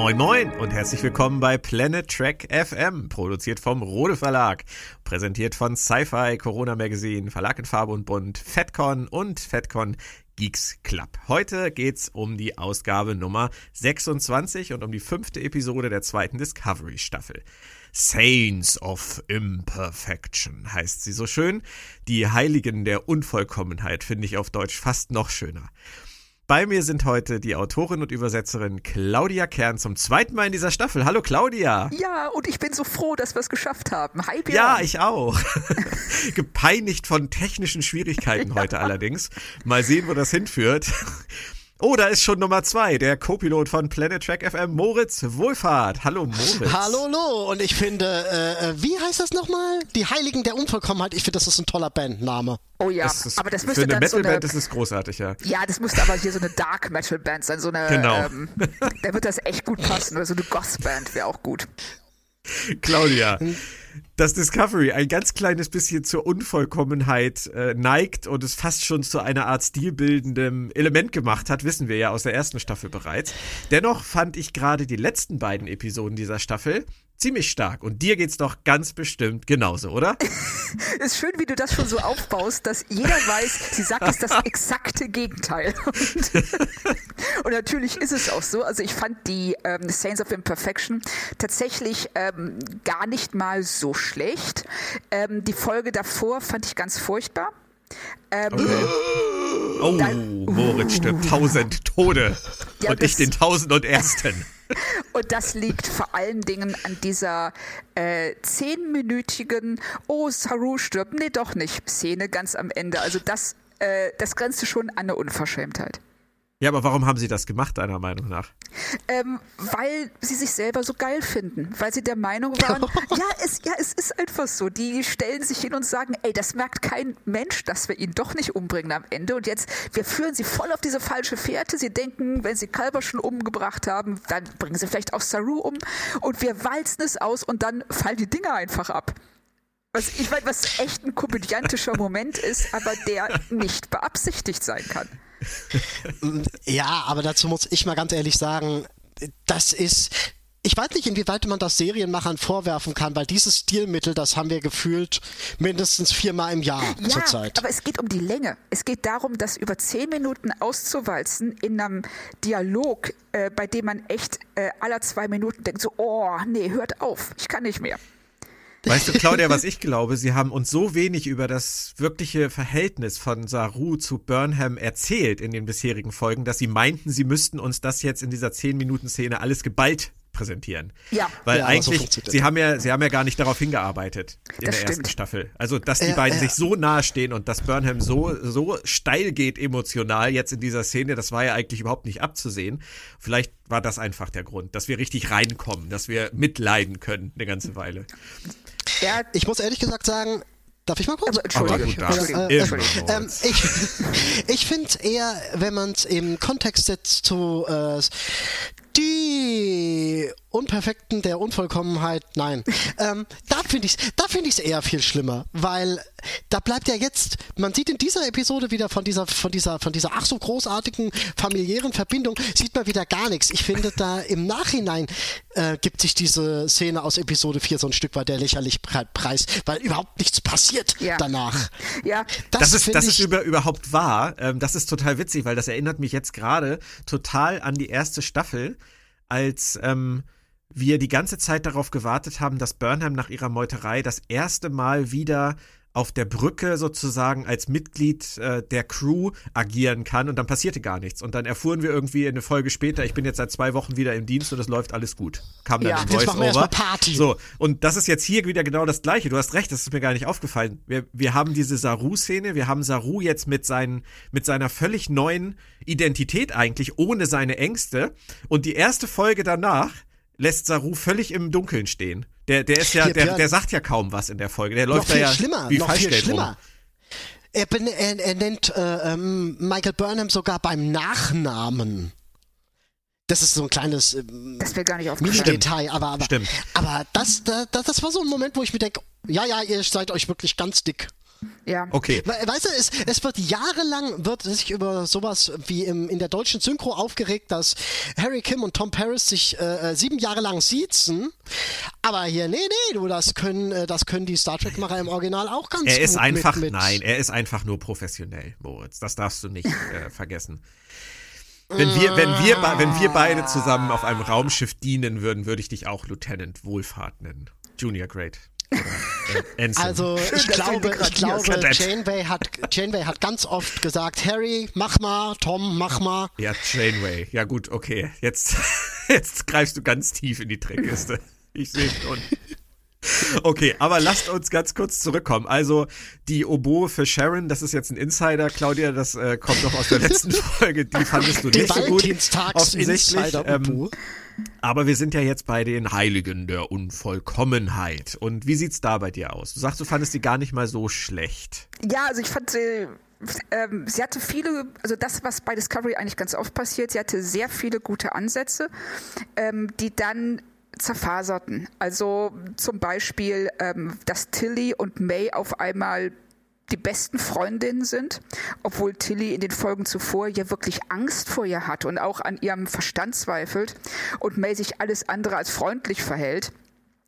Moin Moin und herzlich willkommen bei Planet Trek FM, produziert vom Rode Verlag, präsentiert von Sci-Fi, Corona Magazine, Verlag in Farbe und Bunt, FedCon und FedCon Geeks Club. Heute geht's um die Ausgabe Nummer 26 und um die fünfte Episode der zweiten Discovery Staffel. Saints of Imperfection heißt sie so schön. Die Heiligen der Unvollkommenheit finde ich auf Deutsch fast noch schöner. Bei mir sind heute die Autorin und Übersetzerin Claudia Kern zum zweiten Mal in dieser Staffel. Hallo Claudia. Ja, und ich bin so froh, dass wir es geschafft haben. Hi Björn. Ja, ich auch. Gepeinigt von technischen Schwierigkeiten ja. heute allerdings. Mal sehen, wo das hinführt. Oh, da ist schon Nummer zwei, der Co-Pilot von Planet Track FM, Moritz Wohlfahrt. Hallo Moritz. Hallo, hallo. Und ich finde, äh, äh, wie heißt das nochmal? Die Heiligen der Unvollkommenheit. Ich finde, das ist ein toller Bandname. Oh ja, ist, aber das müsste für eine Metalband so ist es großartig, ja. Ja, das müsste aber hier so eine Dark Metal Band sein, so eine. Genau. Ähm, da wird das echt gut passen oder so eine Goth Band wäre auch gut. Claudia, dass Discovery ein ganz kleines bisschen zur Unvollkommenheit äh, neigt und es fast schon zu einer Art stilbildendem Element gemacht hat, wissen wir ja aus der ersten Staffel bereits. Dennoch fand ich gerade die letzten beiden Episoden dieser Staffel ziemlich stark. Und dir geht's doch ganz bestimmt genauso, oder? ist schön, wie du das schon so aufbaust, dass jeder weiß, sie sagt jetzt das exakte Gegenteil. Und, und, natürlich ist es auch so. Also ich fand die ähm, Saints of Imperfection tatsächlich ähm, gar nicht mal so schlecht. Ähm, die Folge davor fand ich ganz furchtbar. Ähm, okay. Oh, dann, Moritz stirbt tausend Tode ja, und ich den tausend und ersten. Und das liegt vor allen Dingen an dieser äh, zehnminütigen Oh, Saru stirbt, nee, doch nicht, Szene ganz am Ende. Also das, äh, das grenzte schon an eine Unverschämtheit. Ja, aber warum haben sie das gemacht, deiner Meinung nach? Ähm, weil sie sich selber so geil finden. Weil sie der Meinung waren, ja, es, ja, es ist einfach so. Die stellen sich hin und sagen, ey, das merkt kein Mensch, dass wir ihn doch nicht umbringen am Ende. Und jetzt, wir führen sie voll auf diese falsche Fährte. Sie denken, wenn sie Kalber schon umgebracht haben, dann bringen sie vielleicht auch Saru um. Und wir walzen es aus und dann fallen die Dinger einfach ab. Was, ich meine, was echt ein komödiantischer Moment ist, aber der nicht beabsichtigt sein kann. ja, aber dazu muss ich mal ganz ehrlich sagen, das ist, ich weiß nicht, inwieweit man das Serienmachern vorwerfen kann, weil dieses Stilmittel, das haben wir gefühlt mindestens viermal im Jahr ja, zurzeit. Aber es geht um die Länge. Es geht darum, das über zehn Minuten auszuwalzen in einem Dialog, äh, bei dem man echt äh, aller zwei Minuten denkt, so, oh, nee, hört auf, ich kann nicht mehr. Weißt du, Claudia, was ich glaube, sie haben uns so wenig über das wirkliche Verhältnis von Saru zu Burnham erzählt in den bisherigen Folgen, dass sie meinten, sie müssten uns das jetzt in dieser 10-Minuten-Szene alles geballt präsentieren. Ja. Weil ja, eigentlich, so sie haben ja, sie haben ja gar nicht darauf hingearbeitet in das der stimmt. ersten Staffel. Also, dass die äh, beiden äh, sich so nahe stehen und dass Burnham so, so steil geht emotional jetzt in dieser Szene, das war ja eigentlich überhaupt nicht abzusehen. Vielleicht war das einfach der Grund, dass wir richtig reinkommen, dass wir mitleiden können eine ganze Weile. Ja, ich muss ehrlich gesagt sagen, Darf ich mal kurz? Also, Entschuldigung. Äh, äh, äh, ich ich finde eher, wenn man es im Kontext setzt zu äh, die Unperfekten der Unvollkommenheit, nein. ähm, da finde ich es da find ich's eher viel schlimmer, weil da bleibt ja jetzt, man sieht in dieser Episode wieder von dieser, von dieser, von dieser ach so großartigen familiären Verbindung, sieht man wieder gar nichts. Ich finde da im Nachhinein äh, gibt sich diese Szene aus Episode 4 so ein Stück weit der Lächerlichkeit preis, weil überhaupt nichts passiert ja. danach. Ja. Das, das ist, das ist über, überhaupt wahr. Ähm, das ist total witzig, weil das erinnert mich jetzt gerade total an die erste Staffel, als ähm, wir die ganze Zeit darauf gewartet haben, dass Burnham nach ihrer Meuterei das erste Mal wieder auf der Brücke sozusagen als Mitglied äh, der Crew agieren kann und dann passierte gar nichts. Und dann erfuhren wir irgendwie eine Folge später, ich bin jetzt seit zwei Wochen wieder im Dienst und es läuft alles gut. Kam dann ja, ein Voice-Over. Party. So, und das ist jetzt hier wieder genau das Gleiche. Du hast recht, das ist mir gar nicht aufgefallen. Wir, wir haben diese Saru-Szene, wir haben Saru jetzt mit, seinen, mit seiner völlig neuen Identität eigentlich, ohne seine Ängste. Und die erste Folge danach lässt Saru völlig im Dunkeln stehen. Der, der ist ja, Hier, der, der sagt ja kaum was in der Folge. Der läuft noch da ja schlimmer, wie noch viel schlimmer. Er, er, er, nennt äh, ähm, Michael Burnham sogar beim Nachnamen. Das ist so ein kleines nicht Mini-Detail, aber, aber, Stimmt. aber das, das, das war so ein Moment, wo ich mir denke, ja, ja, ihr seid euch wirklich ganz dick. Ja. Okay. We- Weißt du, es, es wird jahrelang wird sich über sowas wie im, in der deutschen Synchro aufgeregt, dass Harry Kim und Tom Paris sich äh, äh, sieben Jahre lang siezen. Aber hier, nee, nee, du, das können, äh, das können die Star Trek-Macher im Original auch ganz Er gut. ist einfach, mit, mit nein, er ist einfach nur professionell, Moritz. Das darfst du nicht äh, vergessen. Wenn wir, wenn, wir, wenn wir beide zusammen auf einem Raumschiff dienen würden, würde ich dich auch Lieutenant Wohlfahrt nennen. Junior Grade. Ensign. Also ich du glaube, ich glaube. Janeway hat, Janeway hat ganz oft gesagt, Harry, mach mal, Tom, mach mal. Ja, Janeway. Ja gut, okay. Jetzt, jetzt greifst du ganz tief in die Trickkiste. Ich sehe schon. Okay, aber lasst uns ganz kurz zurückkommen. Also die Oboe für Sharon, das ist jetzt ein Insider, Claudia, das äh, kommt noch aus der letzten Folge. Die fandest du nicht so gut. Insider ähm, aber wir sind ja jetzt bei den Heiligen der Unvollkommenheit. Und wie sieht's da bei dir aus? Du sagst, du fandest die gar nicht mal so schlecht. Ja, also ich fand, äh, ähm, sie hatte viele, also das, was bei Discovery eigentlich ganz oft passiert, sie hatte sehr viele gute Ansätze, ähm, die dann zerfaserten. Also zum Beispiel, ähm, dass Tilly und May auf einmal die besten Freundinnen sind, obwohl Tilly in den Folgen zuvor ja wirklich Angst vor ihr hat und auch an ihrem Verstand zweifelt und May sich alles andere als freundlich verhält.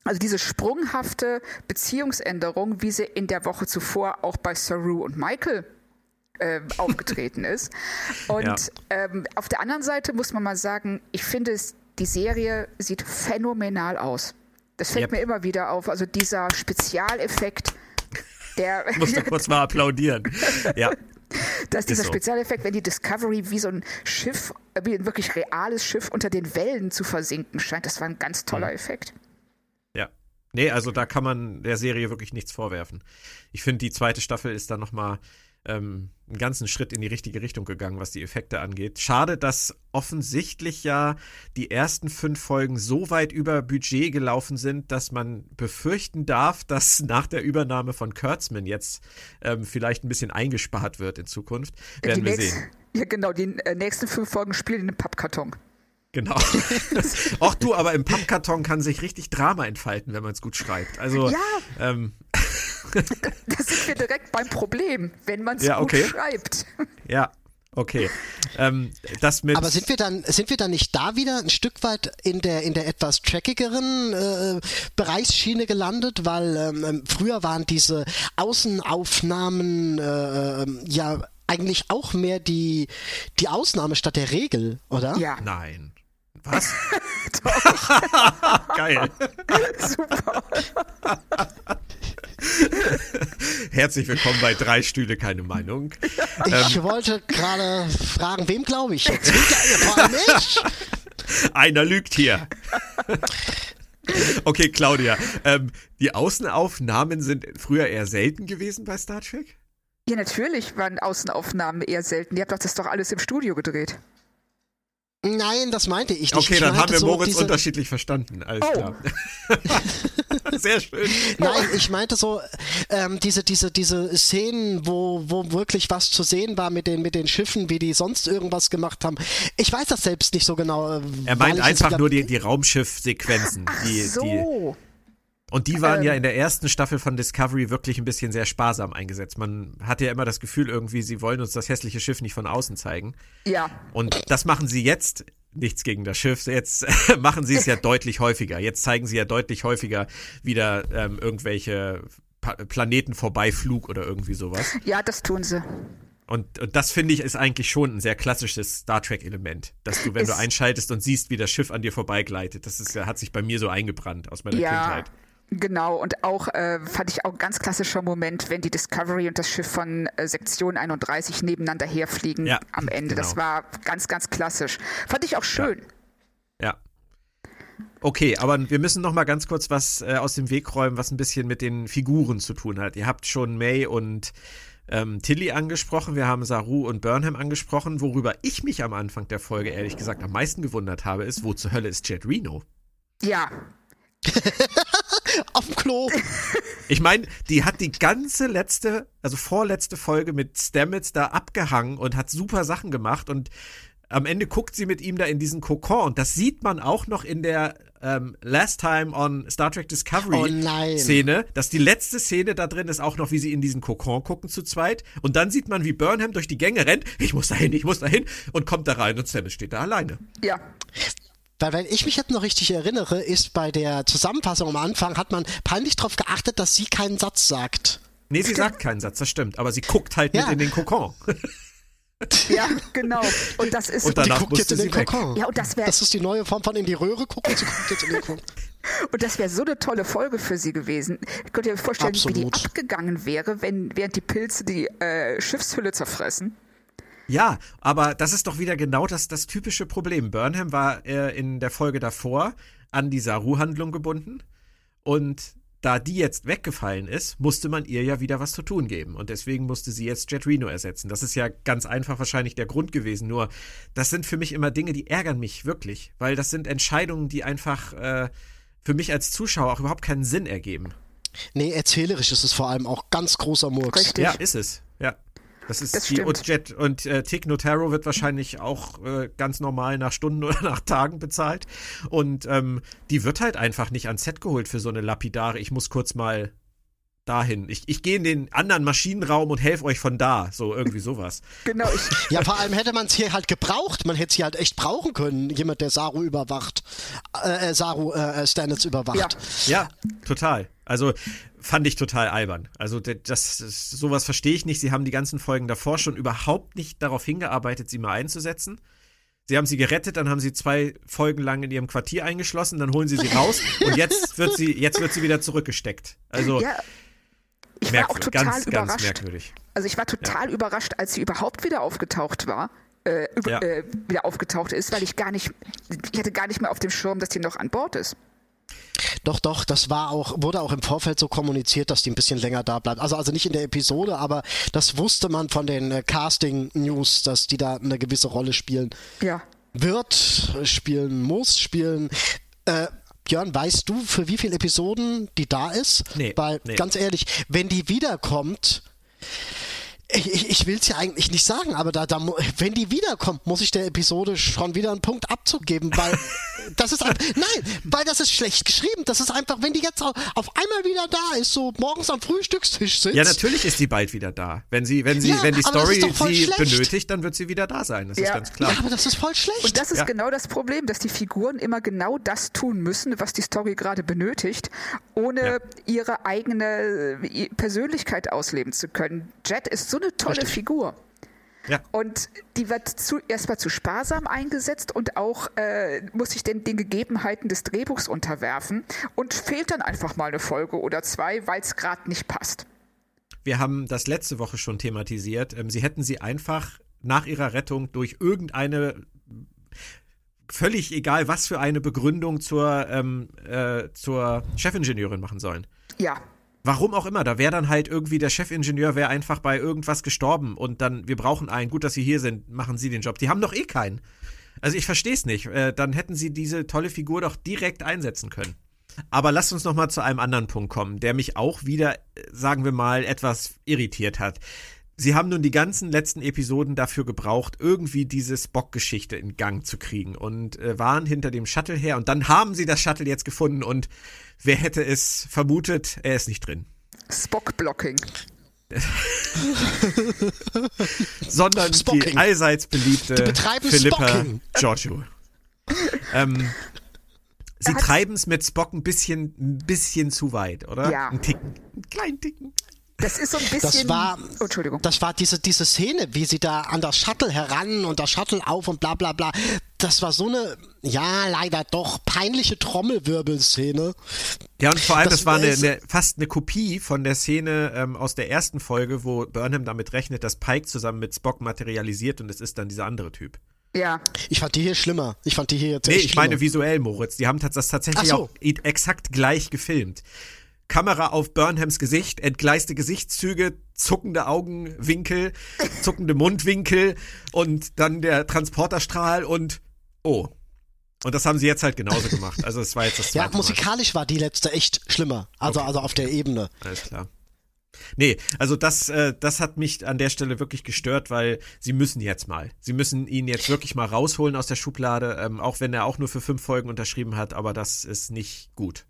Also diese sprunghafte Beziehungsänderung, wie sie in der Woche zuvor auch bei Saru und Michael äh, aufgetreten ist. Und Ja. ähm, auf der anderen Seite muss man mal sagen, ich finde, es, die Serie sieht phänomenal aus. Das fällt Yep. mir immer wieder auf. Also dieser Spezialeffekt, der, Ich muss da kurz mal applaudieren. Ja, dass dieser so. Spezialeffekt, wenn die Discovery wie so ein Schiff, äh, wie ein wirklich reales Schiff unter den Wellen zu versinken scheint, das war ein ganz toller Mhm. Effekt. Ja. Nee, also da kann man der Serie wirklich nichts vorwerfen. Ich finde, die zweite Staffel ist da nochmal ähm, einen ganzen Schritt in die richtige Richtung gegangen, was die Effekte angeht. Schade, dass offensichtlich ja die ersten fünf Folgen so weit über Budget gelaufen sind, dass man befürchten darf, dass nach der Übernahme von Kurtzman jetzt ähm, vielleicht ein bisschen eingespart wird in Zukunft. Werden die wir sehen. Ja, genau, die äh, nächsten fünf Folgen spielen in einem Pappkarton. Genau. Auch du, aber im Pappkarton kann sich richtig Drama entfalten, wenn man es gut schreibt. Also, Ja. ähm, Da sind wir direkt beim Problem, wenn man es Ja, gut okay. schreibt. ja, okay. Ähm, das mit. Aber sind wir dann, sind wir dann nicht da wieder ein Stück weit in der, in der etwas trackigeren äh, Bereichsschiene gelandet? Weil ähm, ähm, früher waren diese Außenaufnahmen äh, ähm, ja eigentlich auch mehr die, die Ausnahme statt der Regel, oder? Ja, Nein. Was? Geil. super. Herzlich willkommen bei Drei Stühle, keine Meinung. Ich wollte gerade fragen, wem glaube ich jetzt? Vor allem ich? Einer lügt hier. Okay, Claudia. Ähm, die Außenaufnahmen sind früher eher selten gewesen bei Star Trek? Ja, natürlich waren Außenaufnahmen eher selten. Ihr habt doch das doch alles im Studio gedreht. Nein, das meinte ich nicht. Okay, ich dann haben wir so Moritz diese, unterschiedlich verstanden. Alles Oh. klar. Sehr schön. Nein, ich meinte so ähm, diese diese diese Szenen, wo wo wirklich was zu sehen war mit den mit den Schiffen, wie die sonst irgendwas gemacht haben. Ich weiß das selbst nicht so genau. äh, Er meint einfach wieder- nur die, die Raumschiff-Sequenzen. Ach Die, die, so. Und die waren Ähm. ja in der ersten Staffel von Discovery wirklich ein bisschen sehr sparsam eingesetzt. Man hatte ja immer das Gefühl irgendwie, sie wollen uns das hässliche Schiff nicht von außen zeigen. Ja, Und das machen sie jetzt. Nichts gegen das Schiff. Jetzt machen sie es ja deutlich häufiger. Jetzt zeigen sie ja deutlich häufiger wieder ähm, irgendwelche pa Planeten vorbeiflug oder irgendwie sowas. ja, das tun sie. Und, und das finde ich ist eigentlich schon ein sehr klassisches Star Trek-Element, dass du, wenn du Es- einschaltest und siehst, wie das Schiff an dir vorbeigleitet, das ist, hat sich bei mir so eingebrannt aus meiner Ja, Kindheit. Genau. Und auch äh, fand ich auch ein ganz klassischer Moment, wenn die Discovery und das Schiff von äh, Sektion 31 nebeneinander herfliegen Ja, am Ende. Das genau. war ganz, ganz klassisch. Fand ich auch schön. Ja. Okay, aber wir müssen noch mal ganz kurz was äh, aus dem Weg räumen, was ein bisschen mit den Figuren zu tun hat. Ihr habt schon May und ähm, Tilly angesprochen, wir haben Saru und Burnham angesprochen. Worüber ich mich am Anfang der Folge ehrlich gesagt am meisten gewundert habe, ist, wo zur Hölle ist Jet Reno? Ja, auf dem Klo. Ich meine, die hat die ganze letzte, also vorletzte Folge mit Stamets da abgehangen und hat super Sachen gemacht und am Ende guckt sie mit ihm da in diesen Kokon und das sieht man auch noch in der ähm, Last Time on Star Trek Oh Discovery nein. Szene, dass die letzte Szene da drin ist auch noch, wie sie in diesen Kokon gucken zu zweit. Und dann sieht man, wie Burnham durch die Gänge rennt. Ich muss dahin, ich muss dahin. Und kommt da rein und Stamets steht da alleine. Ja. Weil, wenn ich mich jetzt noch richtig erinnere, ist bei der Zusammenfassung am Anfang, hat man peinlich darauf geachtet, dass sie keinen Satz sagt. Nee, sie sagt keinen Satz, das stimmt. Aber sie guckt halt Ja. mit in den Kokon. Ja, genau. Und das ist Und Die Danach guckt jetzt in den. Kokon. Ja, und das wäre Das ist die neue Form von in die Röhre gucken. Sie guckt jetzt in den Kokon. und das wäre so eine tolle Folge für sie gewesen. Ich könnte mir vorstellen, wie die Absolut. abgegangen wäre, wenn während die Pilze die äh, Schiffshülle zerfressen. Ja, aber das ist doch wieder genau das, das typische Problem. Burnham war äh, in der Folge davor an die Saru-Handlung gebunden und da die jetzt weggefallen ist, musste man ihr ja wieder was zu tun geben. Und deswegen musste sie jetzt Jet Reno ersetzen. Das ist ja ganz einfach wahrscheinlich der Grund gewesen. Nur, das sind für mich immer Dinge, die ärgern mich wirklich. Weil das sind Entscheidungen, die einfach äh, für mich als Zuschauer auch überhaupt keinen Sinn ergeben. Nee, erzählerisch ist es vor allem auch ganz großer Murks. Richtig. Ja, ist es. Ja. Das ist Das die stimmt. und Jet und äh, Tig Notaro wird wahrscheinlich auch äh, ganz normal nach Stunden oder nach Tagen bezahlt. Und ähm, die wird halt einfach nicht ans Set geholt für so eine lapidare, ich muss kurz mal dahin. Ich, ich gehe in den anderen Maschinenraum und helfe euch von da. So irgendwie sowas. Genau, ich, Ja, vor allem hätte man es hier halt gebraucht. Man hätte sie halt echt brauchen können. Jemand, der Saru überwacht. Äh, äh, Saru äh, Stamets überwacht. Ja. Ja, total. Also fand ich total albern. Also das, das sowas verstehe ich nicht. Sie haben die ganzen Folgen davor schon überhaupt nicht darauf hingearbeitet, sie mal einzusetzen. Sie haben sie gerettet, dann haben sie zwei Folgen lang in ihrem Quartier eingeschlossen, dann holen sie sie raus und jetzt wird sie jetzt wird sie wieder zurückgesteckt. Also ja, ich war auch total ganz überrascht. ganz merkwürdig. Also ich war total überrascht, als sie überhaupt wieder aufgetaucht war. Äh, Ja. äh, wieder aufgetaucht ist, weil ich gar nicht, ich hatte gar nicht mehr auf dem Schirm, dass die noch an Bord ist. Doch, doch, das war auch, wurde auch im Vorfeld so kommuniziert, dass die ein bisschen länger da bleibt. Also, also nicht in der Episode, aber das wusste man von den äh, Casting-News, dass die da eine gewisse Rolle spielen Ja. wird, spielen muss, spielen. Äh, Björn, weißt du, für wie viele Episoden die da ist? Nee, Weil, nee. ganz ehrlich, wenn die wiederkommt, ich, ich, ich will es ja eigentlich nicht sagen, aber da, da, wenn die wiederkommt, muss ich der Episode schon wieder einen Punkt Abzug geben, weil das ist einfach, nein, weil das ist schlecht geschrieben. Das ist einfach, wenn die jetzt au- auf einmal wieder da ist, so morgens am Frühstückstisch sitzt. Ja, natürlich ist sie bald wieder da. Wenn sie wenn sie Ja, wenn die Story ist sie schlecht. benötigt, dann wird sie wieder da sein. Das ist Ja. ganz klar. Ja, aber das ist voll schlecht. Und das ist Ja. genau das Problem, dass die Figuren immer genau das tun müssen, was die Story gerade benötigt, ohne Ja. ihre eigene äh, Persönlichkeit ausleben zu können. Jet ist so eine tolle Richtig. Figur. Ja. Und die wird zu, erstmal zu sparsam eingesetzt und auch äh, muss sich den, den Gegebenheiten des Drehbuchs unterwerfen und fehlt dann einfach mal eine Folge oder zwei, weil es gerade nicht passt. Wir haben das letzte Woche schon thematisiert. Ähm, sie hätten sie einfach nach ihrer Rettung durch irgendeine völlig egal was für eine Begründung zur, ähm, äh, zur Chefingenieurin machen sollen. Ja, Warum auch immer, da wäre dann halt irgendwie der Chefingenieur wäre einfach bei irgendwas gestorben und dann, wir brauchen einen, gut, dass Sie hier sind, machen Sie den Job. Die haben doch eh keinen. Also ich verstehe es nicht. Äh, dann hätten Sie diese tolle Figur doch direkt einsetzen können. Aber lasst uns noch mal zu einem anderen Punkt kommen, der mich auch wieder, äh, sagen wir mal, etwas irritiert hat. Sie haben nun die ganzen letzten Episoden dafür gebraucht, irgendwie diese Spock-Geschichte in Gang zu kriegen und äh, waren hinter dem Shuttle her und dann haben sie das Shuttle jetzt gefunden und wer hätte es vermutet, er ist nicht drin. Spock-Blocking. Sondern die Spocking. allseits beliebte Die Philippa Spocking. Giorgio. ähm, sie treiben es mit Spock ein bisschen, ein bisschen zu weit, oder? Ja. Ein Ticken. Einen kleinen Ticken. Das ist so ein bisschen. Das war, oh, Entschuldigung. das war diese, diese Szene, wie sie da an das Shuttle heran und das Shuttle auf und bla bla bla. Das war so eine, ja, leider doch peinliche Trommelwirbelszene. Ja, und vor allem, das, Das war eine, eine, fast eine Kopie von der Szene ähm, aus der ersten Folge, wo Burnham damit rechnet, dass Pike zusammen mit Spock materialisiert und es ist dann dieser andere Typ. ja. Ich fand die hier schlimmer. Ich fand die hier jetzt Nee, ich meine schlimmer. visuell, Moritz. Die haben das tatsächlich so. auch exakt gleich gefilmt. Kamera auf Burnhams Gesicht, entgleiste Gesichtszüge, zuckende Augenwinkel, zuckende Mundwinkel und dann der Transporterstrahl und oh. Und das haben sie jetzt halt genauso gemacht. Also es war jetzt das Ja, zweite Mal. musikalisch war die letzte echt schlimmer. Also, Okay. also auf der Ebene. Alles klar. Nee, also das, äh, das hat mich an der Stelle wirklich gestört, weil sie müssen jetzt mal. Sie müssen ihn jetzt wirklich mal rausholen aus der Schublade, ähm, auch wenn er auch nur für fünf Folgen unterschrieben hat, aber das ist nicht gut.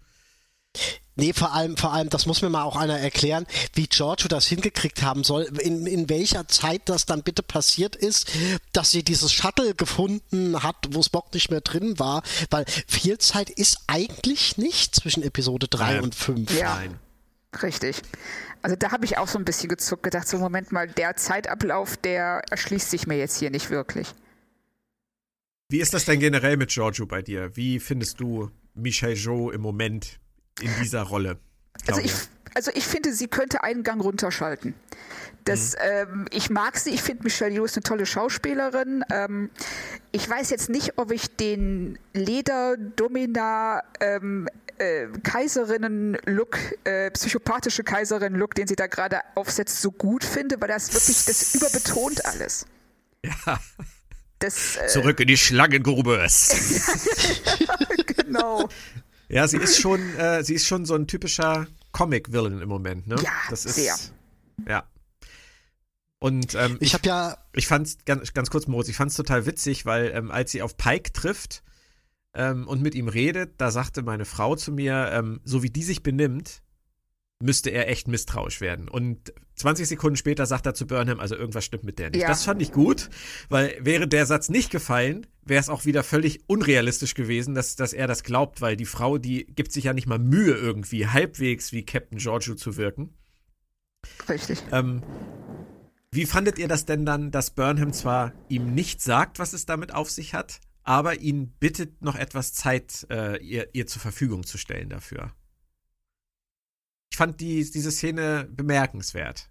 Nee, vor allem, vor allem, das muss mir mal auch einer erklären, wie Giorgio das hingekriegt haben soll, in, in welcher Zeit das dann bitte passiert ist, dass sie dieses Shuttle gefunden hat, wo Spock nicht mehr drin war, weil viel Zeit ist eigentlich nicht zwischen Episode 3 Nein. und 5. Ja. Nein. Richtig. Also da habe ich auch so ein bisschen gezuckt, gedacht, so Moment mal, der Zeitablauf, der erschließt sich mir jetzt hier nicht wirklich. Wie ist das denn generell mit Giorgio bei dir? Wie findest du Michel Jo im Moment in dieser Rolle? Also ich, also ich finde, sie könnte einen Gang runterschalten. Das, ähm, ich mag sie, ich finde Michelle Yeoh ist eine tolle Schauspielerin. Ähm, ich weiß jetzt nicht, ob ich den Leder-Domina ähm, äh, Kaiserinnen-Look, äh, psychopathische Kaiserin-Look, den sie da gerade aufsetzt, so gut finde, weil das wirklich, das überbetont alles. Ja. Das, äh, Zurück in die Schlangengrube. genau. ja, sie ist schon, äh, sie ist schon so ein typischer Comic-Villain im Moment, ne? Ja, das ist, sehr. Ja. Und ähm, Ich habe ja, ich fand's ganz, ganz kurz, Moritz, ich fand's total witzig, weil ähm, als sie auf Pike trifft ähm, und mit ihm redet, da sagte meine Frau zu mir, ähm, so wie die sich benimmt, müsste er echt misstrauisch werden. Und 20 Sekunden später sagt er zu Burnham, also irgendwas stimmt mit der nicht. Ja. Das fand ich gut, weil wäre der Satz nicht gefallen, wäre es auch wieder völlig unrealistisch gewesen, dass, dass er das glaubt, weil die Frau, die gibt sich ja nicht mal Mühe irgendwie, halbwegs wie Captain Giorgio zu wirken. Richtig. Ähm, wie fandet ihr das denn dann, dass Burnham zwar ihm nicht sagt, was es damit auf sich hat, aber ihn bittet, noch etwas Zeit äh, ihr, ihr zur Verfügung zu stellen dafür? Ich fand die, diese Szene bemerkenswert.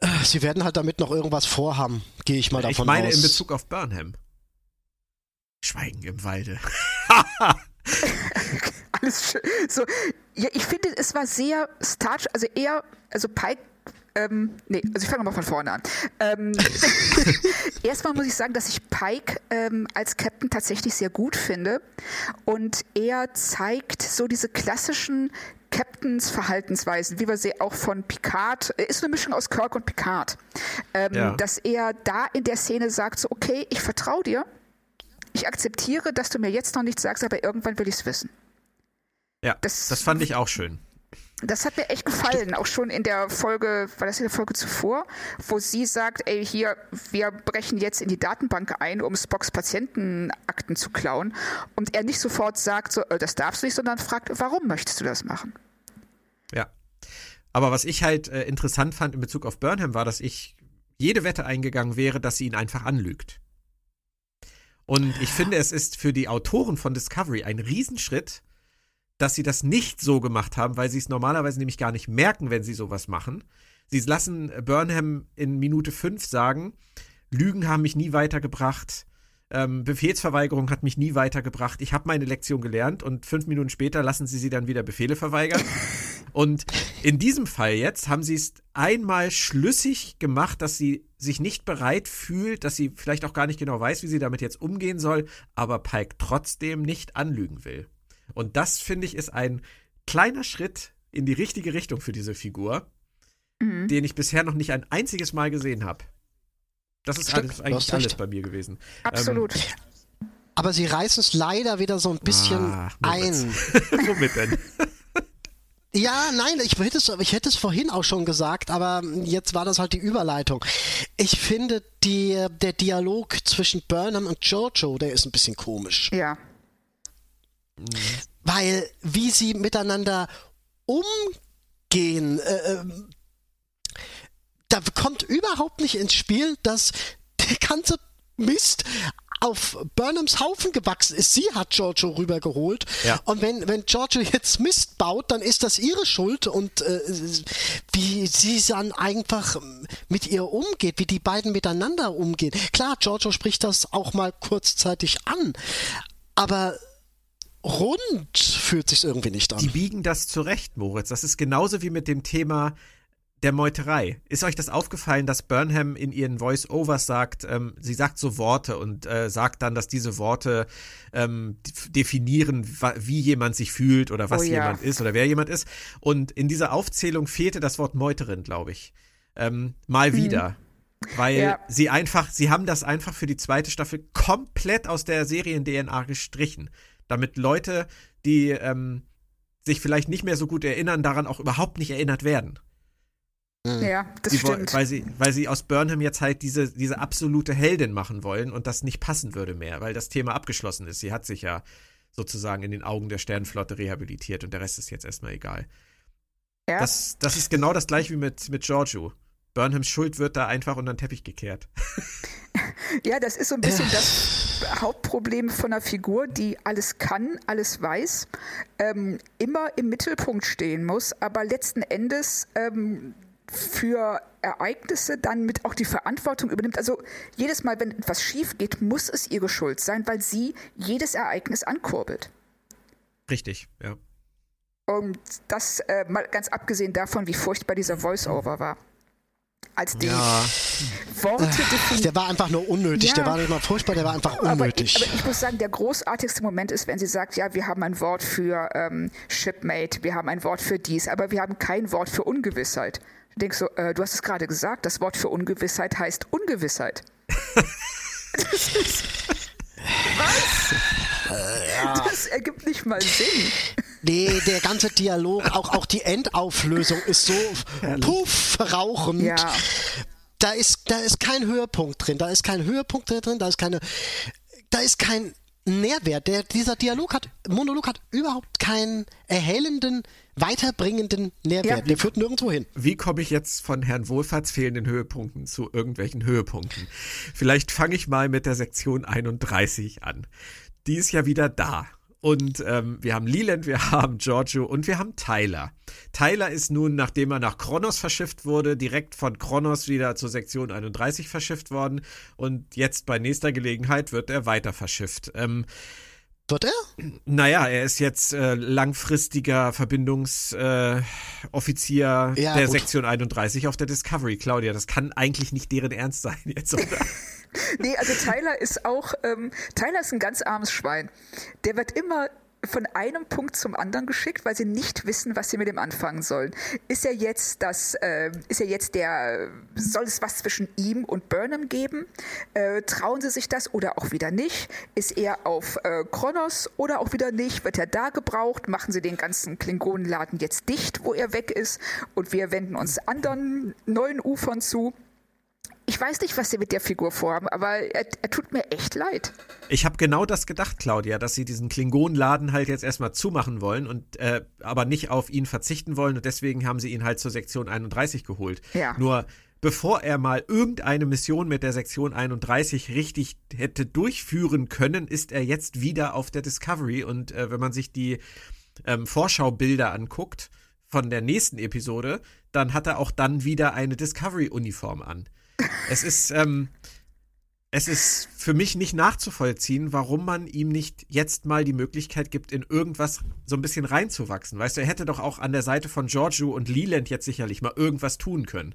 äh, sie werden halt damit noch irgendwas vorhaben, gehe ich mal ich davon meine aus. in Bezug auf Burnham. Schweigen im Walde. Alles schön. So, ja, ich finde, es war sehr starch, also eher, also Pike, ähm, nee, also ich fange mal von vorne an. Ähm, erstmal muss ich sagen, dass ich Pike ähm, als Captain tatsächlich sehr gut finde und er zeigt so diese klassischen Captains Verhaltensweisen, wie wir sie auch von Picard, äh, ist eine Mischung aus Kirk und Picard, ähm, Ja. dass er da in der Szene sagt, so, okay, ich vertraue dir, ich akzeptiere, dass du mir jetzt noch nichts sagst, aber irgendwann will ich es wissen. Ja, Das- das, fand ich auch schön. Das hat mir echt gefallen, auch schon in der Folge, war das in der Folge zuvor, wo sie sagt, ey, hier, wir brechen jetzt in die Datenbank ein, um Spocks Patientenakten zu klauen. Und er nicht sofort sagt, so, äh, das darfst du nicht, sondern fragt, warum möchtest du das machen? Ja. Aber was ich halt äh, interessant fand in Bezug auf Burnham war, dass ich jede Wette eingegangen wäre, dass sie ihn einfach anlügt. Und ich finde, es ist für die Autoren von Discovery ein Riesenschritt, dass sie das nicht so gemacht haben, weil sie es normalerweise nämlich gar nicht merken, wenn sie sowas machen. Sie lassen Burnham in Minute 5 sagen, Lügen haben mich nie weitergebracht, ähm, Befehlsverweigerung hat mich nie weitergebracht, ich habe meine Lektion gelernt und fünf Minuten später lassen sie sie dann wieder Befehle verweigern. Und in diesem Fall jetzt haben sie es einmal schlüssig gemacht, dass sie sich nicht bereit fühlt, dass sie vielleicht auch gar nicht genau weiß, wie sie damit jetzt umgehen soll, aber Pike trotzdem nicht anlügen will. Und das, finde ich, ist ein kleiner Schritt in die richtige Richtung für diese Figur, den ich bisher noch nicht ein einziges Mal gesehen habe. Das ist Stimmt, alles, eigentlich alles recht. bei mir gewesen. Absolut. Aber sie reißen es leider wieder so ein bisschen Ah, ein. Womit denn? Ja, nein, ich hätte, es, ich hätte es vorhin auch schon gesagt, aber jetzt war das halt die Überleitung. Ich finde, die, der Dialog zwischen Burnham und Giorgio, der ist ein bisschen komisch. Ja. Weil, wie sie miteinander umgehen, äh, ähm, da kommt überhaupt nicht ins Spiel, dass der ganze Mist auf Burnhams Haufen gewachsen ist. Sie hat Giorgio rübergeholt. Ja. Und wenn, wenn Giorgio jetzt Mist baut, dann ist das ihre Schuld. Und äh, wie sie dann einfach mit ihr umgeht, wie die beiden miteinander umgehen. Klar, Giorgio spricht das auch mal kurzzeitig an. Aber rund fühlt sich irgendwie nicht Die an. biegen das zurecht, Moritz. Das ist genauso wie mit dem Thema der Meuterei. Ist euch das aufgefallen, dass Burnham in ihren Voice-Overs sagt, ähm, sie sagt so Worte und äh, sagt dann, dass diese Worte ähm, definieren, wie jemand sich fühlt oder was oh, ja. jemand ist oder wer jemand ist. Und in dieser Aufzählung fehlte das Wort Meuterin, glaube ich. Ähm, mal mhm. wieder. Weil ja. sie einfach, sie haben das einfach für die zweite Staffel komplett aus der Serien-DNA gestrichen. Damit Leute, die ähm, sich vielleicht nicht mehr so gut erinnern, daran auch überhaupt nicht erinnert werden. Mhm. Ja, das die, stimmt. Weil sie, weil sie aus Burnham jetzt halt diese, diese absolute Heldin machen wollen und das nicht passen würde mehr, weil das Thema abgeschlossen ist. Sie hat sich ja sozusagen in den Augen der Sternflotte rehabilitiert und der Rest ist jetzt erstmal egal. Ja. Das, das ist genau das gleiche wie mit, mit Giorgio. Burnhams Schuld wird da einfach unter den Teppich gekehrt. Ja, das ist so ein bisschen das Hauptproblem von einer Figur, die alles kann, alles weiß, ähm, immer im Mittelpunkt stehen muss, aber letzten Endes ähm, für Ereignisse dann mit auch die Verantwortung übernimmt. Also jedes Mal, wenn etwas schief geht, muss es ihre Schuld sein, weil sie jedes Ereignis ankurbelt. Richtig, ja. Und das äh, mal ganz abgesehen davon, wie furchtbar dieser Voice-Over war. Als die ja. Worte definiert. Der war einfach nur unnötig. Ja. Der war nicht mal furchtbar, der war einfach unnötig. Aber ich, aber ich, muss sagen, der großartigste Moment ist, wenn sie sagt, ja, wir haben ein Wort für ähm, Shipmate, wir haben ein Wort für dies, aber wir haben kein Wort für Ungewissheit. Du denkst so, äh, du hast es gerade gesagt, das Wort für Ungewissheit heißt Ungewissheit. das ist, was? Ja. Das ergibt nicht mal Sinn. Nee, der ganze Dialog, auch, auch die Endauflösung ist so puff, rauchend. Ja. Da ist, da ist kein Höhepunkt drin, da ist kein Höhepunkt drin, da ist keine, da ist kein Nährwert. Der, dieser Dialog hat, Monolog hat überhaupt keinen erhellenden, weiterbringenden Nährwert. Ja. Der führt nirgendwo hin. Wie komme ich jetzt von Herrn Wohlfahrts fehlenden Höhepunkten zu irgendwelchen Höhepunkten? Vielleicht fange ich mal mit der Sektion 31 an. Die ist ja wieder da. Und ähm, wir haben Leland, wir haben Giorgio und wir haben Tyler. Tyler ist nun, nachdem er nach Kronos verschifft wurde, direkt von Kronos wieder zur Sektion 31 verschifft worden. Und jetzt bei nächster Gelegenheit wird er weiter verschifft. Ähm, wird er? Naja, er ist jetzt äh, langfristiger Verbindungsoffizier äh, ja, der gut. Sektion 31 auf der Discovery. Claudia, das kann eigentlich nicht deren Ernst sein jetzt, oder? nee, also Tyler ist auch, ähm, Tyler ist ein ganz armes Schwein. Der wird immer von einem Punkt zum anderen geschickt, weil sie nicht wissen, was sie mit ihm anfangen sollen. Ist er jetzt das, äh, ist er jetzt der, soll es was zwischen ihm und Burnham geben? Äh, trauen sie sich das oder auch wieder nicht? Ist er auf äh, Kronos oder auch wieder nicht? Wird er da gebraucht? Machen sie den ganzen Klingonenladen jetzt dicht, wo er weg ist? Und wir wenden uns anderen neuen Ufern zu? Ich weiß nicht, was sie mit der Figur vorhaben, aber er, er tut mir echt leid. Ich habe genau das gedacht, Claudia, dass sie diesen Klingonenladen halt jetzt erstmal zumachen wollen und äh, aber nicht auf ihn verzichten wollen und deswegen haben sie ihn halt zur Sektion 31 geholt. Ja. Nur bevor er mal irgendeine Mission mit der Sektion 31 richtig hätte durchführen können, ist er jetzt wieder auf der Discovery und äh, wenn man sich die ähm, Vorschaubilder anguckt von der nächsten Episode, dann hat er auch dann wieder eine Discovery-Uniform an. Es ist, ähm, es ist für mich nicht nachzuvollziehen, warum man ihm nicht jetzt mal die Möglichkeit gibt, in irgendwas so ein bisschen reinzuwachsen. Weißt du, er hätte doch auch an der Seite von Giorgio und Leland jetzt sicherlich mal irgendwas tun können.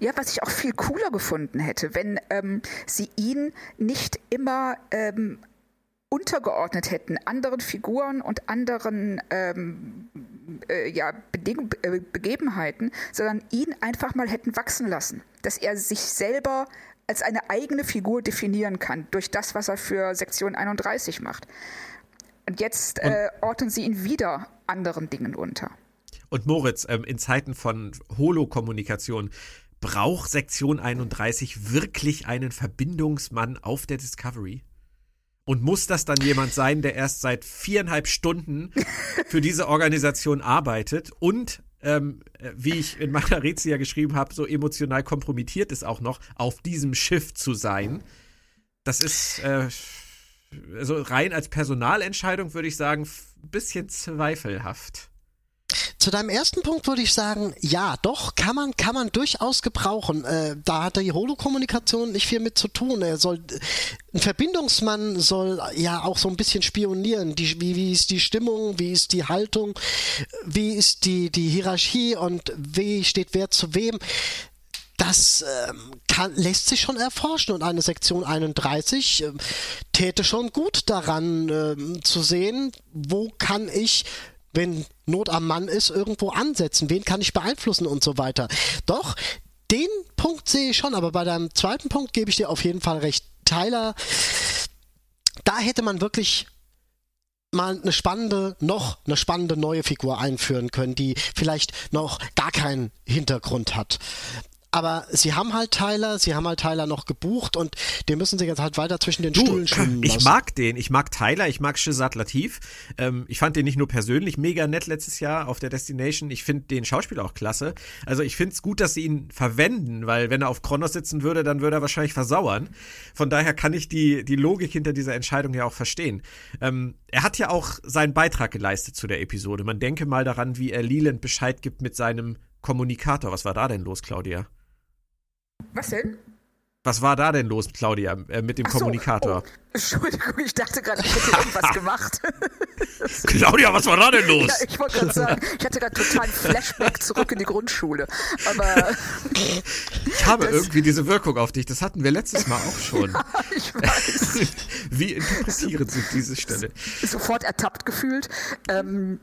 Ja, was ich auch viel cooler gefunden hätte, wenn ähm, sie ihn nicht immer ähm, untergeordnet hätten, anderen Figuren und anderen ähm, äh, ja, äh, Begebenheiten, sondern ihn einfach mal hätten wachsen lassen. Dass er sich selber als eine eigene Figur definieren kann, durch das, was er für Sektion 31 macht. Und jetzt äh, ordnen sie ihn wieder anderen Dingen unter. Und Moritz, ähm, in Zeiten von Holo-Kommunikation, braucht Sektion 31 wirklich einen Verbindungsmann auf der Discovery? Und muss das dann jemand sein, der erst seit viereinhalb Stunden für diese Organisation arbeitet und ähm, wie ich in meiner Rätsel ja geschrieben habe, so emotional kompromittiert ist auch noch, auf diesem Schiff zu sein. Das ist äh, also rein als Personalentscheidung, würde ich sagen, ein bisschen zweifelhaft. Zu deinem ersten Punkt würde ich sagen, ja, doch, kann man, kann man durchaus gebrauchen. Äh, da hat die Holokommunikation nicht viel mit zu tun. Er soll, ein Verbindungsmann soll ja auch so ein bisschen spionieren. Die, wie, wie ist die Stimmung, wie ist die Haltung, wie ist die, die Hierarchie und wie steht wer zu wem das ähm, kann, lässt sich schon erforschen und eine Sektion 31 äh, täte schon gut daran äh, zu sehen, wo kann ich wenn Not am Mann ist, irgendwo ansetzen? Wen kann ich beeinflussen und so weiter? Doch, den Punkt sehe ich schon, aber bei deinem zweiten Punkt gebe ich dir auf jeden Fall recht. Tyler, da hätte man wirklich mal eine spannende, noch eine spannende neue Figur einführen können, die vielleicht noch gar keinen Hintergrund hat aber sie haben halt Tyler, sie haben halt Tyler noch gebucht und den müssen sie jetzt halt weiter zwischen den du, Stühlen schwimmen Ich mag den, ich mag Tyler, ich mag Shazad Latif. Ähm, ich fand den nicht nur persönlich mega nett letztes Jahr auf der Destination, ich finde den Schauspieler auch klasse. Also ich finde es gut, dass sie ihn verwenden, weil wenn er auf Kronos sitzen würde, dann würde er wahrscheinlich versauern. Von daher kann ich die, die Logik hinter dieser Entscheidung ja auch verstehen. Ähm, er hat ja auch seinen Beitrag geleistet zu der Episode. Man denke mal daran, wie er Leland Bescheid gibt mit seinem Kommunikator. Was war da denn los, Claudia? Was denn? Was war da denn los, Claudia, äh, mit dem so, Kommunikator? Oh, Entschuldigung, ich dachte gerade, ich hätte irgendwas gemacht. Claudia, was war da denn los? Ja, ich wollte gerade sagen, ich hatte gerade total Flashback zurück in die Grundschule. Aber. ich habe irgendwie diese Wirkung auf dich. Das hatten wir letztes Mal auch schon. Ja, ich weiß. Wie interpretierend sind diese Stelle? Sofort ertappt gefühlt. Ähm,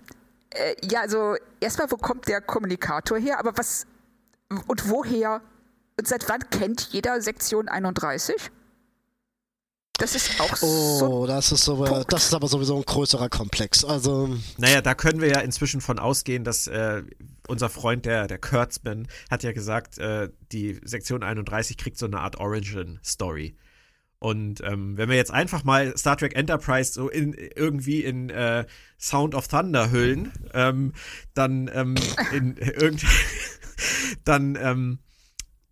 äh, ja, also erstmal, wo kommt der Kommunikator her? Aber was. Und woher und seit wann kennt jeder Sektion 31? Das ist auch oh, so. Oh, das ist, so, das ist aber sowieso ein größerer Komplex. Also. Naja, da können wir ja inzwischen von ausgehen, dass äh, unser Freund, der, der Kurtzman, hat ja gesagt, äh, die Sektion 31 kriegt so eine Art Origin-Story. Und ähm, wenn wir jetzt einfach mal Star Trek Enterprise so in, irgendwie in äh, Sound of Thunder hüllen, ähm, dann ähm, in irgend dann ähm,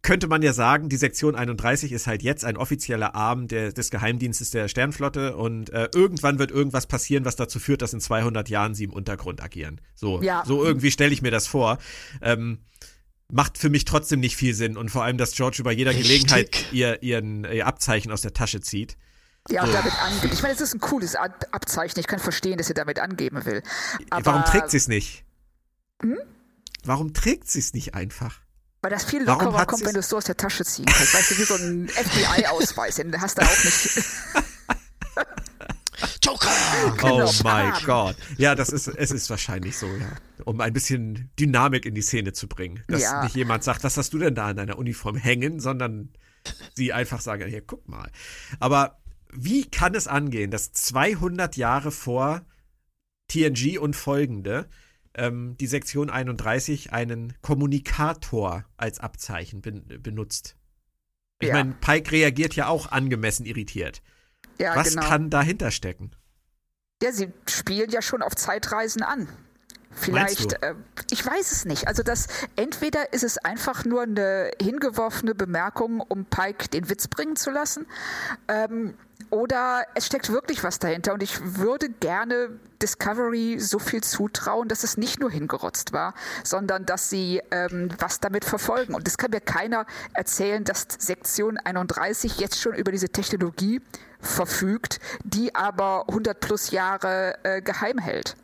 könnte man ja sagen, die Sektion 31 ist halt jetzt ein offizieller Arm der, des Geheimdienstes der Sternflotte und äh, irgendwann wird irgendwas passieren, was dazu führt, dass in 200 Jahren sie im Untergrund agieren. So, ja. so irgendwie stelle ich mir das vor. Ähm, macht für mich trotzdem nicht viel Sinn und vor allem, dass George über jeder Richtig. Gelegenheit ihr, ihren, ihr Abzeichen aus der Tasche zieht. Ja, und damit angibt. Ich meine, es ist ein cooles Abzeichen. Ich kann verstehen, dass sie damit angeben will. Aber Warum trägt sie es nicht? Hm? Warum trägt sie es nicht einfach? Weil das viel lockerer kommt, wenn du es so aus der Tasche ziehen kannst. Weißt du, wie so ein FBI-Ausweis, den hast du auch nicht. Joker! Genau. Oh mein Gott. Ja, das ist, es ist wahrscheinlich so, ja. Um ein bisschen Dynamik in die Szene zu bringen. Dass ja. nicht jemand sagt, was hast du denn da an deiner Uniform hängen, sondern sie einfach sagen, hier, guck mal. Aber wie kann es angehen, dass 200 Jahre vor TNG und folgende ähm, die Sektion 31 einen Kommunikator als Abzeichen ben benutzt. Ich ja. meine, Pike reagiert ja auch angemessen irritiert. Ja, Was genau. kann dahinter stecken? Ja, sie spielen ja schon auf Zeitreisen an. Vielleicht, äh, ich weiß es nicht. Also das entweder ist es einfach nur eine hingeworfene Bemerkung, um Pike den Witz bringen zu lassen, ähm, oder es steckt wirklich was dahinter. Und ich würde gerne Discovery so viel zutrauen, dass es nicht nur hingerotzt war, sondern dass sie ähm, was damit verfolgen. Und es kann mir keiner erzählen, dass Sektion 31 jetzt schon über diese Technologie verfügt, die aber 100 plus Jahre äh, geheim hält.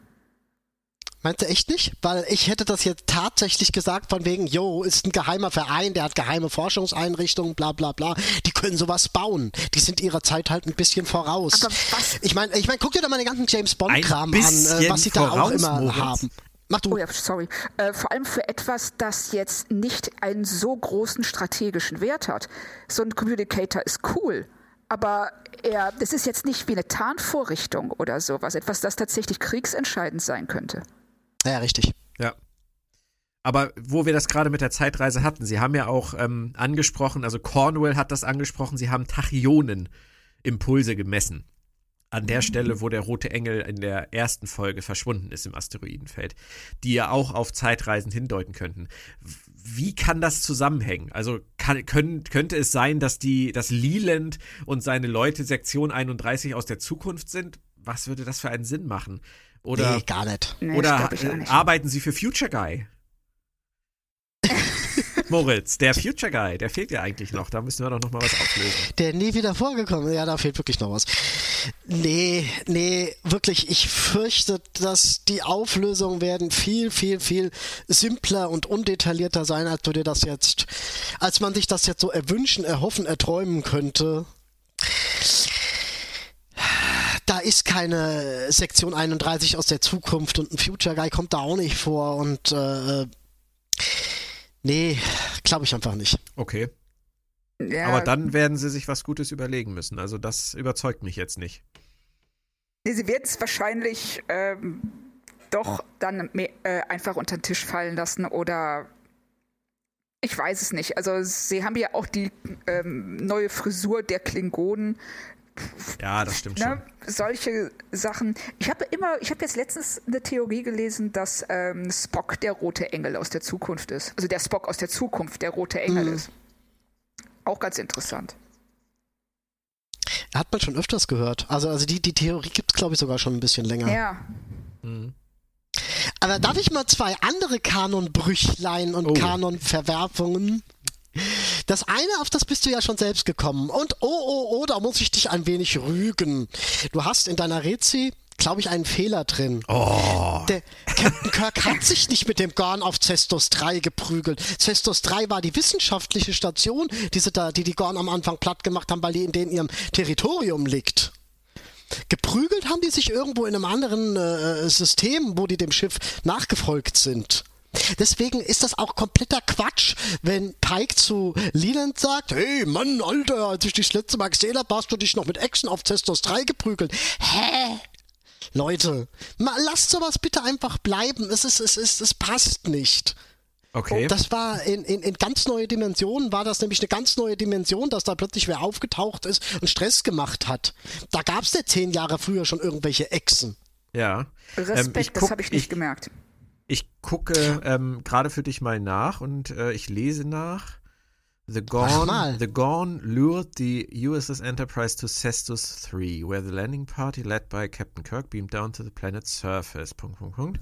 Meinst du echt nicht? Weil ich hätte das jetzt tatsächlich gesagt von wegen, yo, ist ein geheimer Verein, der hat geheime Forschungseinrichtungen, bla bla bla. Die können sowas bauen. Die sind ihrer Zeit halt ein bisschen voraus. Aber was? Ich meine, ich mein, guck dir doch mal den ganzen James Bond-Kram an, äh, was sie da auch immer Moritz. haben. Mach du. Oh ja, sorry. Äh, vor allem für etwas, das jetzt nicht einen so großen strategischen Wert hat. So ein Communicator ist cool. Aber er, das ist jetzt nicht wie eine Tarnvorrichtung oder sowas. Etwas, das tatsächlich kriegsentscheidend sein könnte. Ja, richtig. Ja. Aber wo wir das gerade mit der Zeitreise hatten, Sie haben ja auch ähm, angesprochen, also Cornwell hat das angesprochen, Sie haben Tachyonen-Impulse gemessen. An der Stelle, wo der rote Engel in der ersten Folge verschwunden ist im Asteroidenfeld, die ja auch auf Zeitreisen hindeuten könnten. Wie kann das zusammenhängen? Also kann, können, könnte es sein, dass die, dass Leland und seine Leute Sektion 31 aus der Zukunft sind? was würde das für einen Sinn machen? Oder, nee, gar nicht. Nee, oder auch äh, nicht. arbeiten Sie für Future Guy? Moritz, der Future Guy, der fehlt ja eigentlich noch. Da müssen wir doch noch mal was auflösen. Der nie wieder vorgekommen. Ja, da fehlt wirklich noch was. Nee, nee, wirklich, ich fürchte, dass die Auflösungen werden viel, viel, viel simpler und undetaillierter sein, als du dir das jetzt, als man sich das jetzt so erwünschen, erhoffen, erträumen könnte. Da ist keine Sektion 31 aus der Zukunft und ein Future Guy kommt da auch nicht vor und äh, nee, glaube ich einfach nicht. Okay. Ja, Aber dann werden sie sich was Gutes überlegen müssen. Also das überzeugt mich jetzt nicht. nee, sie werden es wahrscheinlich ähm, doch dann mehr, äh, einfach unter den Tisch fallen lassen oder ich weiß es nicht. Also sie haben ja auch die ähm, neue Frisur der Klingonen. Ja, das stimmt schon. Ne? Solche Sachen. Ich habe immer, ich habe jetzt letztens eine Theorie gelesen, dass ähm, Spock der rote Engel aus der Zukunft ist. Also der Spock aus der Zukunft der rote Engel ist. Auch ganz interessant. Hat man schon öfters gehört. Also, also die, die Theorie gibt es, glaube ich, sogar schon ein bisschen länger. Ja. Mhm. Aber darf ich mal zwei andere Kanonbrüchlein und Oh. Kanonverwerfungen? Das eine, auf das bist du ja schon selbst gekommen. Und oh, oh, oh, da muss ich dich ein wenig rügen. Du hast in deiner Rezi, glaube ich, einen Fehler drin. Oh. Der Captain Kirk hat sich nicht mit dem Gorn auf Cestus 3 geprügelt. Cestus 3 war die wissenschaftliche Station, die, sie da, die die Gorn am Anfang platt gemacht haben, weil die in denen ihrem Territorium liegt. Geprügelt haben die sich irgendwo in einem anderen äh, System, wo die dem Schiff nachgefolgt sind. Deswegen ist das auch kompletter Quatsch, wenn Pike zu Leland sagt, hey Mann, Alter, als ich dich das letzte Mal gesehen habe, hast du dich noch mit Echsen auf Cestus 3 geprügelt. Hä? Leute, mal lasst sowas bitte einfach bleiben. Es ist, es ist, es passt nicht. Okay. Das war in, in, in ganz neue Dimensionen, war das nämlich eine ganz neue Dimension, dass da plötzlich wer aufgetaucht ist und Stress gemacht hat. Da gab es ja zehn Jahre früher schon irgendwelche Echsen. ja. Respekt, Ähm, ich das guck- habe ich nicht ich- gemerkt. Ich gucke ähm, gerade für dich mal nach und äh, ich lese nach. The Gorn, the Gorn lured the USS Enterprise to Cestus 3, where the landing party led by Captain Kirk beamed down to the planet's surface. Punkt, Punkt, Punkt.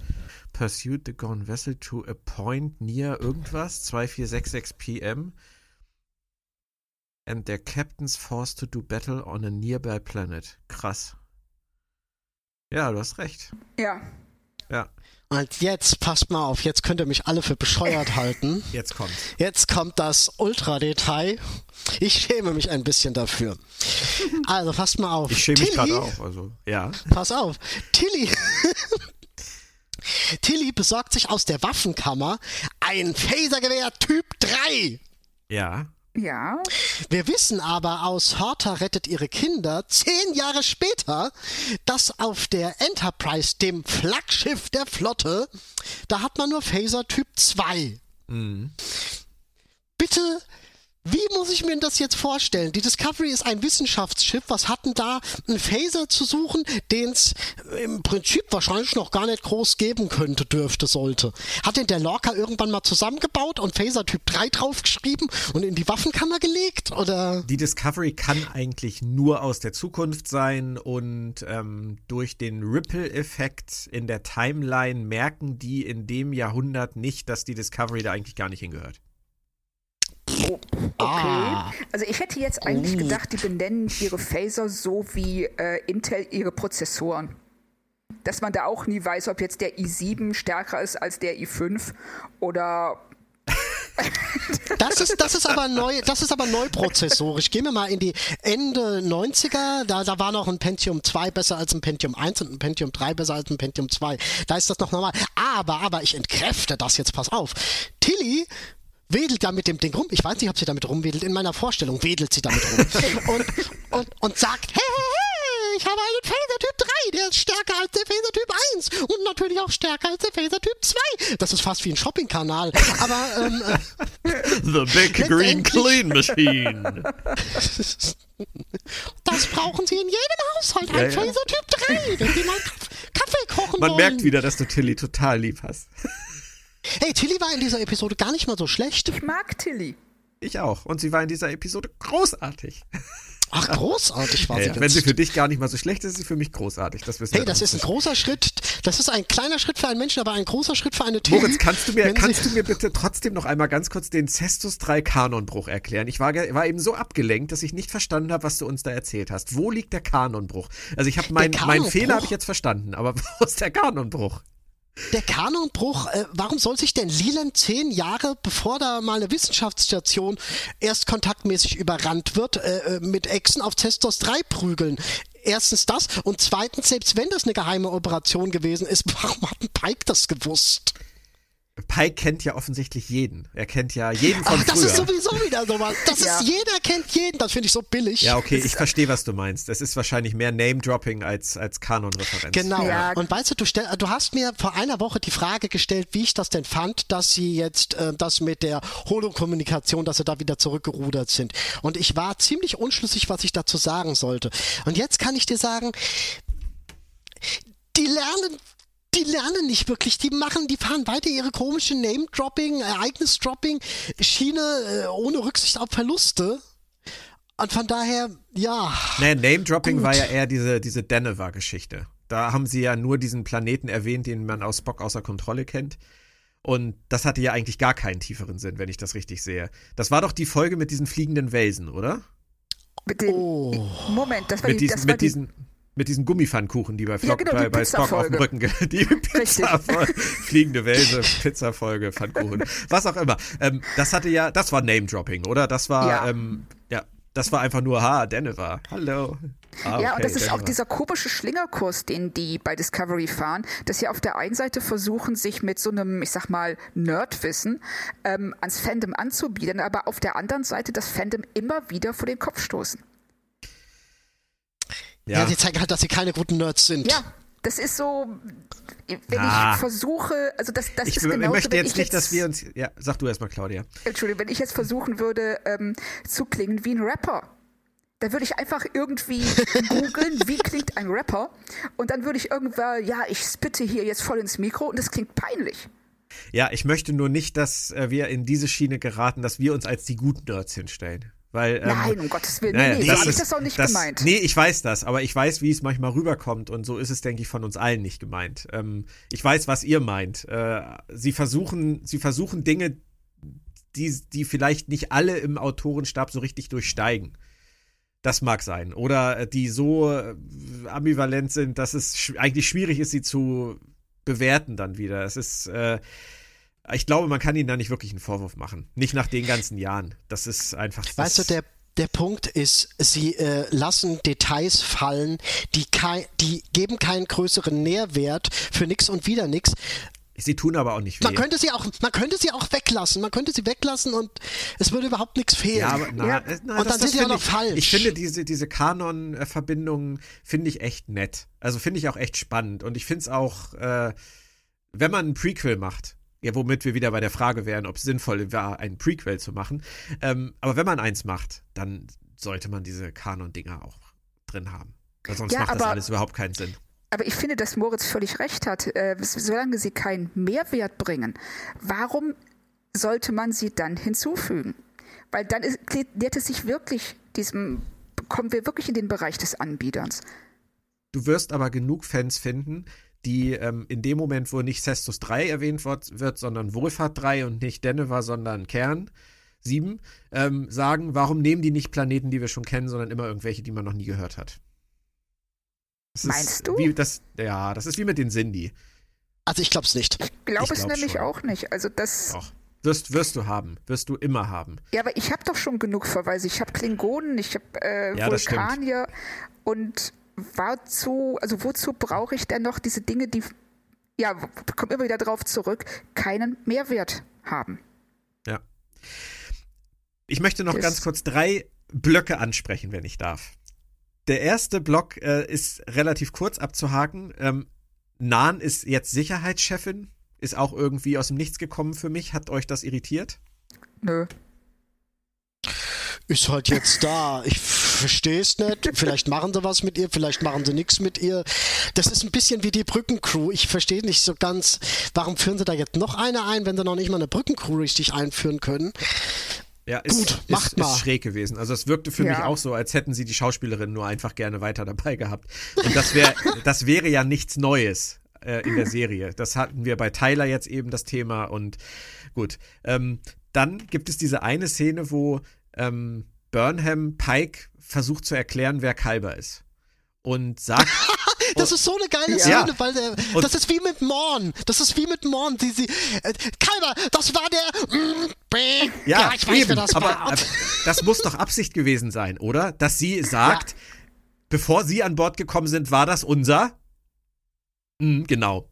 Pursued the Gorn vessel to a point near irgendwas, 2466 PM. And their captains forced to do battle on a nearby planet. Krass. Ja, du hast recht. Ja. Ja, Und jetzt, passt mal auf, jetzt könnt ihr mich alle für bescheuert halten. jetzt kommt. Jetzt kommt das Ultra-Detail. Ich schäme mich ein bisschen dafür. Also, passt mal auf. Ich schäme mich gerade auch. Also, ja. Pass auf. Tilly. Tilly besorgt sich aus der Waffenkammer ein Phasergewehr Typ 3. Ja. Ja. Wir wissen aber aus Horta rettet ihre Kinder zehn Jahre später, dass auf der Enterprise, dem Flaggschiff der Flotte, da hat man nur Phaser Typ 2. Bitte, wie muss ich mir das jetzt vorstellen? Die Discovery ist ein Wissenschaftsschiff. Was hatten da einen Phaser zu suchen, den es im Prinzip wahrscheinlich noch gar nicht groß geben könnte, dürfte, sollte? Hat den der Lorca irgendwann mal zusammengebaut und Phaser Typ 3 draufgeschrieben und in die Waffenkammer gelegt? Oder? Die Discovery kann eigentlich nur aus der Zukunft sein und ähm, durch den Ripple-Effekt in der Timeline merken die in dem Jahrhundert nicht, dass die Discovery da eigentlich gar nicht hingehört. Okay. Ah. Also ich hätte jetzt eigentlich gedacht, die benennen ihre Phaser so wie äh, Intel ihre Prozessoren. Dass man da auch nie weiß, ob jetzt der i7 stärker ist als der i5 oder Das ist, das ist aber neu, das ist aber neuprozessorisch. Gehen wir mal in die Ende 90er, da, da war noch ein Pentium 2 besser als ein Pentium 1 und ein Pentium 3 besser als ein Pentium 2. Da ist das noch normal. Aber, aber ich entkräfte das jetzt, pass auf. Tilly wedelt da mit dem Ding rum. Ich weiß nicht, ob sie damit rumwedelt. In meiner Vorstellung wedelt sie damit rum. und, und, und sagt, hey, hey, hey, ich habe einen Phaser Typ 3, der ist stärker als der Phaser Typ 1 und natürlich auch stärker als der Phaser Typ 2. Das ist fast wie ein Shoppingkanal. Aber, ähm, äh, The Big Green Clean Machine. Das brauchen Sie in jedem Haushalt, Ja, ein ja. Phaser Typ 3, wenn Sie mal Kaffee kochen Man wollen. merkt wieder, dass du Tilly total lieb hast. Hey, Tilly war in dieser Episode gar nicht mal so schlecht. ich mag Tilly. Ich auch. Und sie war in dieser Episode großartig. Ach, großartig war sie ja, Wenn sie für dich gar nicht mal so schlecht ist, ist sie für mich großartig. Das hey, das ist ein großer Schritt. Das ist ein kleiner Schritt für einen Menschen, aber ein großer Schritt für eine Tür. Moritz, kannst du mir, kannst du mir bitte trotzdem noch einmal ganz kurz den Cestus 3 Kanonbruch erklären? Ich war, war eben so abgelenkt, dass ich nicht verstanden habe, was du uns da erzählt hast. Wo liegt der Kanonbruch? Also ich habe mein, meinen Fehler habe ich jetzt verstanden, aber wo ist der Kanonbruch? Der Kanonbruch, äh, warum soll sich denn Leland zehn Jahre, bevor da mal eine Wissenschaftsstation erst kontaktmäßig überrannt wird, äh, äh mit Echsen auf Cestos 3 prügeln? Erstens das und zweitens, selbst wenn das eine geheime Operation gewesen ist, warum hat ein Pike das gewusst? Pike kennt ja offensichtlich jeden. Er kennt ja jeden von Ach, das früher. ist sowieso wieder sowas. Das ja. ist jeder kennt jeden. Das finde ich so billig. Ja, okay, ich verstehe, was du meinst. Es ist wahrscheinlich mehr Name-Dropping als, als Kanon-Referenz. Genau. Ja. Und weißt du, du, stell, du hast mir vor einer Woche die Frage gestellt, wie ich das denn fand, dass sie jetzt äh, das mit der Holo-Kommunikation, dass sie da wieder zurückgerudert sind. Und ich war ziemlich unschlüssig, was ich dazu sagen sollte. Und jetzt kann ich dir sagen, die lernen die lernen nicht wirklich. Die machen, die fahren weiter ihre komische Name-Dropping, Ereignis-Dropping, Schiene äh, ohne Rücksicht auf Verluste. Und von daher, ja. Naja, Name-Dropping war ja eher diese, diese Denver-Geschichte. Da haben sie ja nur diesen Planeten erwähnt, den man aus Spock außer Kontrolle kennt. Und das hatte ja eigentlich gar keinen tieferen Sinn, wenn ich das richtig sehe. Das war doch die Folge mit diesen fliegenden Welsen, oder? Mit den, oh. Moment, das war mit die, diesen, das mit die, diesen mit diesen Gummipfannkuchen, die bei, Flock, ja, genau, bei, bei Spock auf dem Rücken, die Pizza fliegende Welse, Pizzafolge, Pfannkuchen, was auch immer. Ähm, das hatte ja, das war Name-Dropping, oder? Das war, ja. Ähm, ja, das war einfach nur, ha, Denver, hallo. Ah, okay, ja, und das ist auch dieser komische Schlingerkurs, den die bei Discovery fahren, dass sie auf der einen Seite versuchen, sich mit so einem, ich sag mal, Nerdwissen ähm, ans Fandom anzubieten, aber auf der anderen Seite das Fandom immer wieder vor den Kopf stoßen. Ja. ja, die zeigen halt, dass sie keine guten Nerds sind. Ja, das ist so, wenn ah. ich versuche, also das, das ich, ist genau Ich möchte jetzt nicht, jetzt, dass wir uns, ja, sag du erstmal, Claudia. Entschuldigung, wenn ich jetzt versuchen würde, ähm, zu klingen wie ein Rapper, dann würde ich einfach irgendwie googeln, wie klingt ein Rapper und dann würde ich irgendwann, ja, ich spitte hier jetzt voll ins Mikro und das klingt peinlich. Ja, ich möchte nur nicht, dass äh, wir in diese Schiene geraten, dass wir uns als die guten Nerds hinstellen. Weil, ähm, Nein, um Gottes Willen. Nee, nee, so habe ich das auch nicht das, gemeint. Nee, ich weiß das, aber ich weiß, wie es manchmal rüberkommt und so ist es, denke ich, von uns allen nicht gemeint. Ähm, ich weiß, was ihr meint. Äh, sie versuchen, sie versuchen Dinge, die, die vielleicht nicht alle im Autorenstab so richtig durchsteigen. Das mag sein. Oder äh, die so äh, ambivalent sind, dass es sch eigentlich schwierig ist, sie zu bewerten dann wieder. Es ist, äh, ich glaube, man kann ihnen da nicht wirklich einen Vorwurf machen. Nicht nach den ganzen Jahren. Das ist einfach. Weißt du, der, der Punkt ist, sie äh, lassen Details fallen, die, kei die geben keinen größeren Nährwert für nichts und wieder nichts. Sie tun aber auch nicht weh. Man könnte sie auch, man könnte sie auch weglassen. Man könnte sie weglassen und es würde überhaupt nichts fehlen. Ja, aber na, ja. Äh, na, und das, dann sind sie auch noch ich, falsch. Ich finde diese, diese Kanon-Verbindungen finde ich echt nett. Also finde ich auch echt spannend. Und ich finde es auch, äh, wenn man ein Prequel macht, ja, womit wir wieder bei der Frage wären, ob es sinnvoll war, ein Prequel zu machen. Ähm, aber wenn man eins macht, dann sollte man diese Kanon-Dinger auch drin haben. Weil sonst ja, macht das alles überhaupt keinen Sinn. Aber ich finde, dass Moritz völlig recht hat. Äh, solange sie keinen Mehrwert bringen, warum sollte man sie dann hinzufügen? Weil dann ist, nähert es sich wirklich diesem, kommen wir wirklich in den Bereich des Anbieters. Du wirst aber genug Fans finden, die ähm, in dem Moment, wo nicht Cestus 3 erwähnt wird, wird, sondern Wohlfahrt 3 und nicht Denver, sondern Kern 7, ähm, sagen, warum nehmen die nicht Planeten, die wir schon kennen, sondern immer irgendwelche, die man noch nie gehört hat. Das Meinst du? Wie, das, ja, das ist wie mit den Sindhi. Also ich glaube es nicht. Ich glaube es glaub nämlich schon. auch nicht. Also das. Doch. Wirst, wirst du haben. Wirst du immer haben. Ja, aber ich habe doch schon genug Verweise. Ich habe Klingonen, ich habe äh, ja, Vulkanier und wozu, also wozu brauche ich denn noch diese Dinge, die, ja, kommt immer wieder drauf zurück, keinen Mehrwert haben? Ja. Ich möchte noch das ganz kurz drei Blöcke ansprechen, wenn ich darf. Der erste Block äh, ist relativ kurz abzuhaken. Ähm, Nan ist jetzt Sicherheitschefin, ist auch irgendwie aus dem Nichts gekommen für mich. Hat euch das irritiert? Nö ist halt jetzt da. Ich verstehe es nicht. Vielleicht machen sie was mit ihr, vielleicht machen sie nichts mit ihr. Das ist ein bisschen wie die Brückencrew. Ich verstehe nicht so ganz, warum führen sie da jetzt noch eine ein, wenn sie noch nicht mal eine Brückencrew richtig einführen können. Ja, ist, Gut, ist, macht ist, mal. schräg gewesen. Also es wirkte für Ja. mich auch so, als hätten sie die Schauspielerin nur einfach gerne weiter dabei gehabt. Und das wäre, das wäre ja nichts Neues äh, in der Serie. Das hatten wir bei Tyler jetzt eben das Thema und gut. Ähm, dann gibt es diese eine Szene, wo ähm, Burnham Pike versucht zu erklären, wer Kalber ist. Und sagt, Das ist so eine geile Ja. Szene, weil der, Und- das ist wie mit Morn. Das ist wie mit Morn. Die, sie, äh, Kalber, das war der. Mm, bäh. Ja, ich weiß, eben, wer das aber, war. aber das muss doch Absicht gewesen sein, oder? Dass sie sagt, bevor sie an Bord gekommen sind, war das unser? Hm, genau.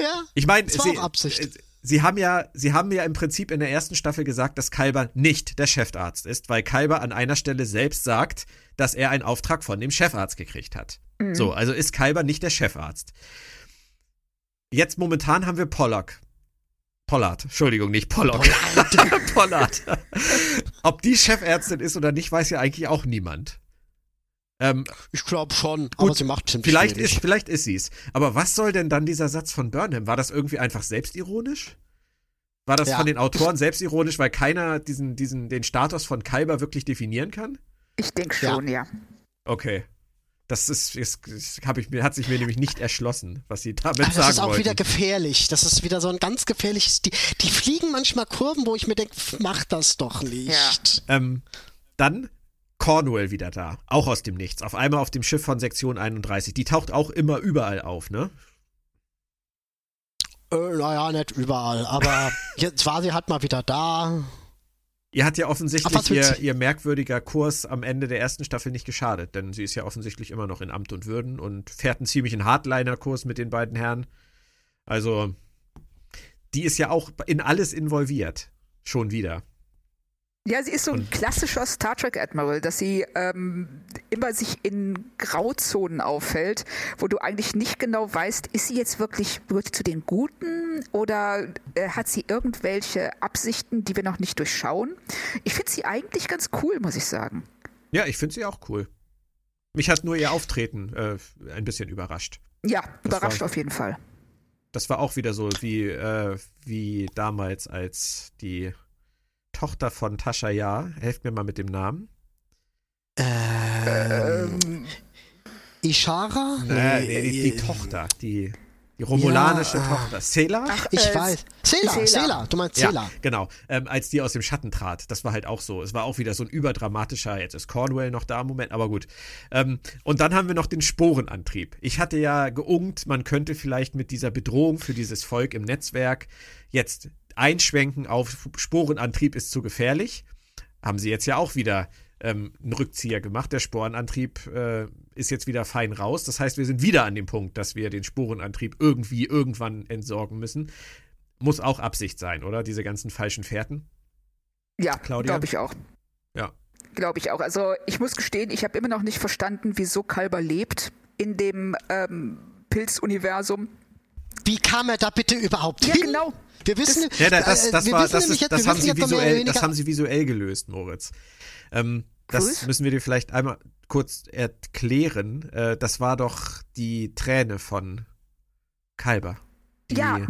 ja, Ich meine, Das war auch Absicht. Sie haben ja, sie haben ja im Prinzip in der ersten Staffel gesagt, dass Kalber nicht der Chefarzt ist, weil Kalber an einer Stelle selbst sagt, dass er einen Auftrag von dem Chefarzt gekriegt hat. So, also ist Kalber nicht der Chefarzt. Jetzt momentan haben wir Pollock. Pollard, Entschuldigung, nicht Pollock. Pollard. Ob die Chefärztin ist oder nicht, weiß ja eigentlich auch niemand. Ähm, ich glaube schon, aber Gut, sie macht ziemlich vielleicht ist, vielleicht ist sie's. Aber was soll denn dann dieser Satz von Burnham? War das irgendwie einfach selbstironisch? War das Ja. von den Autoren selbstironisch, weil keiner diesen, diesen, den Status von Kalber wirklich definieren kann? Ich denke Ja. schon, ja. Okay. Das ist, ist, ist hab ich mir, hat sich mir nämlich nicht erschlossen, was sie damit Aber sagen das ist auch wollten. wieder gefährlich. Das ist wieder so ein ganz gefährliches. Die, die fliegen manchmal Kurven, wo ich mir denke, mach das doch nicht. Ähm, dann Cornwall wieder da, auch aus dem Nichts. Auf einmal auf dem Schiff von Sektion 31. Die taucht auch immer überall auf, ne? Äh, naja, nicht überall. Aber jetzt war sie halt mal wieder da. Ihr hat ja offensichtlich ihr, ihr merkwürdiger Kurs am Ende der ersten Staffel nicht geschadet, denn sie ist ja offensichtlich immer noch in Amt und Würden und fährt einen ziemlichen Hardliner-Kurs mit den beiden Herren. Also, die ist ja auch in alles involviert. Schon wieder. Ja, sie ist so ein Und- klassischer Star Trek Admiral, dass sie ähm, immer sich in Grauzonen auffällt, wo du eigentlich nicht genau weißt, ist sie jetzt wirklich gehört zu den Guten oder äh, hat sie irgendwelche Absichten, die wir noch nicht durchschauen? Ich finde sie eigentlich ganz cool, muss ich sagen. Ja, ich finde sie auch cool. Mich hat nur ihr Auftreten äh, ein bisschen überrascht. Ja, Das überrascht war- auf jeden Fall. Das war auch wieder so wie, äh, wie damals, als die Tochter von Tascha Ja, helft mir mal mit dem Namen. Ähm, Ishara? Äh, nee, die, die Tochter, die, die romulanische Ja, ah. Tochter. Sela? Ich Äh, weiß. Sela, Sela. Sela, du meinst Sela. Ja, genau. Ähm, als die aus dem Schatten trat. Das war halt auch so. Es war auch wieder so ein überdramatischer, jetzt ist Cornwell noch da im Moment, aber gut. Ähm, und dann haben wir noch den Sporenantrieb. Ich hatte ja geungt, man könnte vielleicht mit dieser Bedrohung für dieses Volk im Netzwerk jetzt einschwenken auf Sporenantrieb ist zu gefährlich. Haben sie jetzt ja auch wieder ähm, einen Rückzieher gemacht. Der Sporenantrieb äh, ist jetzt wieder fein raus. Das heißt, wir sind wieder an dem Punkt, dass wir den Sporenantrieb irgendwie irgendwann entsorgen müssen. Muss auch Absicht sein, oder? Diese ganzen falschen Fährten. Ja, Claudia? glaube ich auch. Ja. Glaube ich auch. Also ich muss gestehen, ich habe immer noch nicht verstanden, wieso Kalber lebt in dem ähm, Pilzuniversum. Wie kam er da bitte überhaupt Ja, hin? genau. Wir wissen, Ja, da- das, äh, das, wir war, wissen das, ist, jetzt- das, haben sie visuell, das haben sie visuell gelöst, Moritz. Ähm, das Was? müssen wir dir vielleicht einmal kurz erklären. Äh, das war doch die Träne von Kalber. Ja,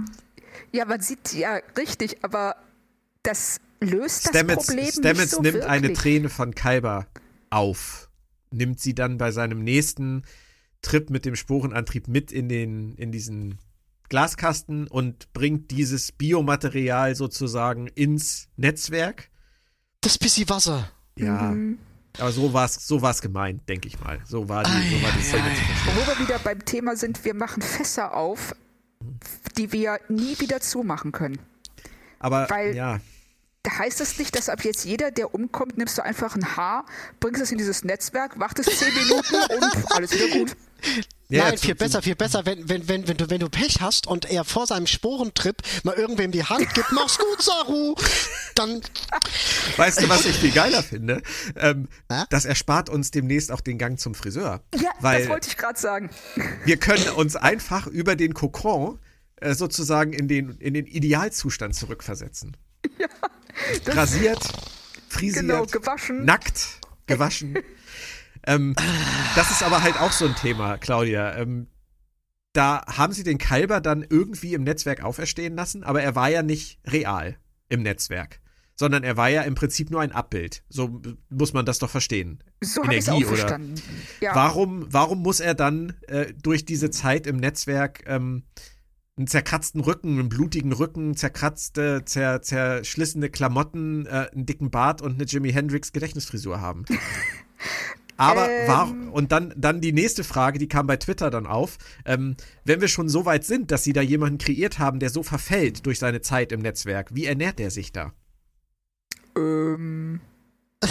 Ja, man sieht ja richtig, aber das löst das Stamets, Problem nicht Stamets so nimmt wirklich. eine Träne von Kalber auf, nimmt sie dann bei seinem nächsten Trip mit dem Sporenantrieb mit in den in diesen Glaskasten und bringt dieses Biomaterial sozusagen ins Netzwerk. das bisschen Wasser. Ja, Mhm. aber so war es so war's gemeint, denke ich mal. So war die, so war die Szene zu verstehen. Wo wir wieder beim Thema sind, wir machen Fässer auf, die wir nie wieder zumachen können. Aber Weil- ja, Da heißt es nicht, dass ab jetzt jeder, der umkommt, nimmst du einfach ein Haar, bringst es in dieses Netzwerk, wartest zehn Minuten und alles wieder gut. Ja Nein, viel besser, viel besser, wenn, wenn, wenn, wenn, du, wenn du Pech hast und er vor seinem Sporentrip mal irgendwem die Hand gibt, mach's gut, Saru, dann, Weißt du, was ich viel geiler finde? Ähm, das erspart uns demnächst auch den Gang zum Friseur. Ja, weil das wollte ich gerade sagen. wir können uns einfach über den Kokon äh, sozusagen in den, in den Idealzustand zurückversetzen. Rasiert, frisiert, Genau, gewaschen. nackt, gewaschen. ähm, das ist aber halt auch so ein Thema, Claudia. Ähm, da haben sie den Kalber dann irgendwie im Netzwerk auferstehen lassen, aber er war ja nicht real im Netzwerk. sondern er war ja im Prinzip nur ein Abbild. So muss man das doch verstehen. So habe ich auch verstanden. Ja. Warum, warum muss er dann äh, durch diese Zeit im Netzwerk ähm, einen zerkratzten Rücken, einen blutigen Rücken, zerkratzte, zer, zerschlissene Klamotten, äh, einen dicken Bart und eine Jimi Hendrix Gedächtnisfrisur haben? Aber ähm. war, und dann, dann die nächste Frage, die kam bei Twitter dann auf. Ähm, wenn wir schon so weit sind, dass sie da jemanden kreiert haben, der so verfällt durch seine Zeit im Netzwerk, wie ernährt der sich da? Ähm.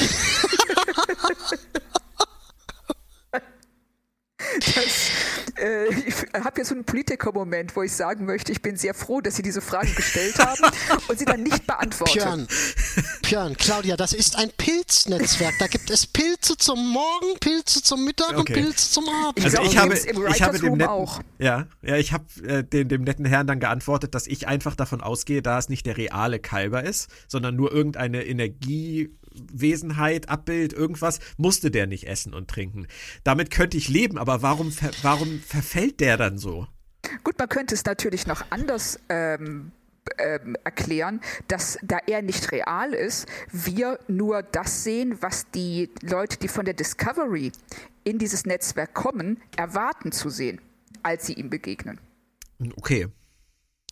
Das, äh, ich habe jetzt so einen Politiker-Moment, wo ich sagen möchte, ich bin sehr froh, dass Sie diese Frage gestellt haben und sie dann nicht beantworten. Björn, Björn, Claudia, das ist ein Pilznetzwerk. Da gibt es Pilze zum Morgen, Pilze zum Mittag okay. und Pilze zum Abend. Also ich, habe, ich habe dem netten, auch. Ja, ja, ich habe äh, dem, dem netten Herrn dann geantwortet, dass ich einfach davon ausgehe, da es nicht der reale Kalber ist, sondern nur irgendeine Energie Wesenheit, Abbild, irgendwas, musste der nicht essen und trinken. Damit könnte ich leben, aber warum, warum verfällt der dann so? Gut, man könnte es natürlich noch anders ähm, ähm, erklären, dass da er nicht real ist, wir nur das sehen, was die Leute, die von der Discovery in dieses Netzwerk kommen, erwarten zu sehen, als sie ihm begegnen. Okay,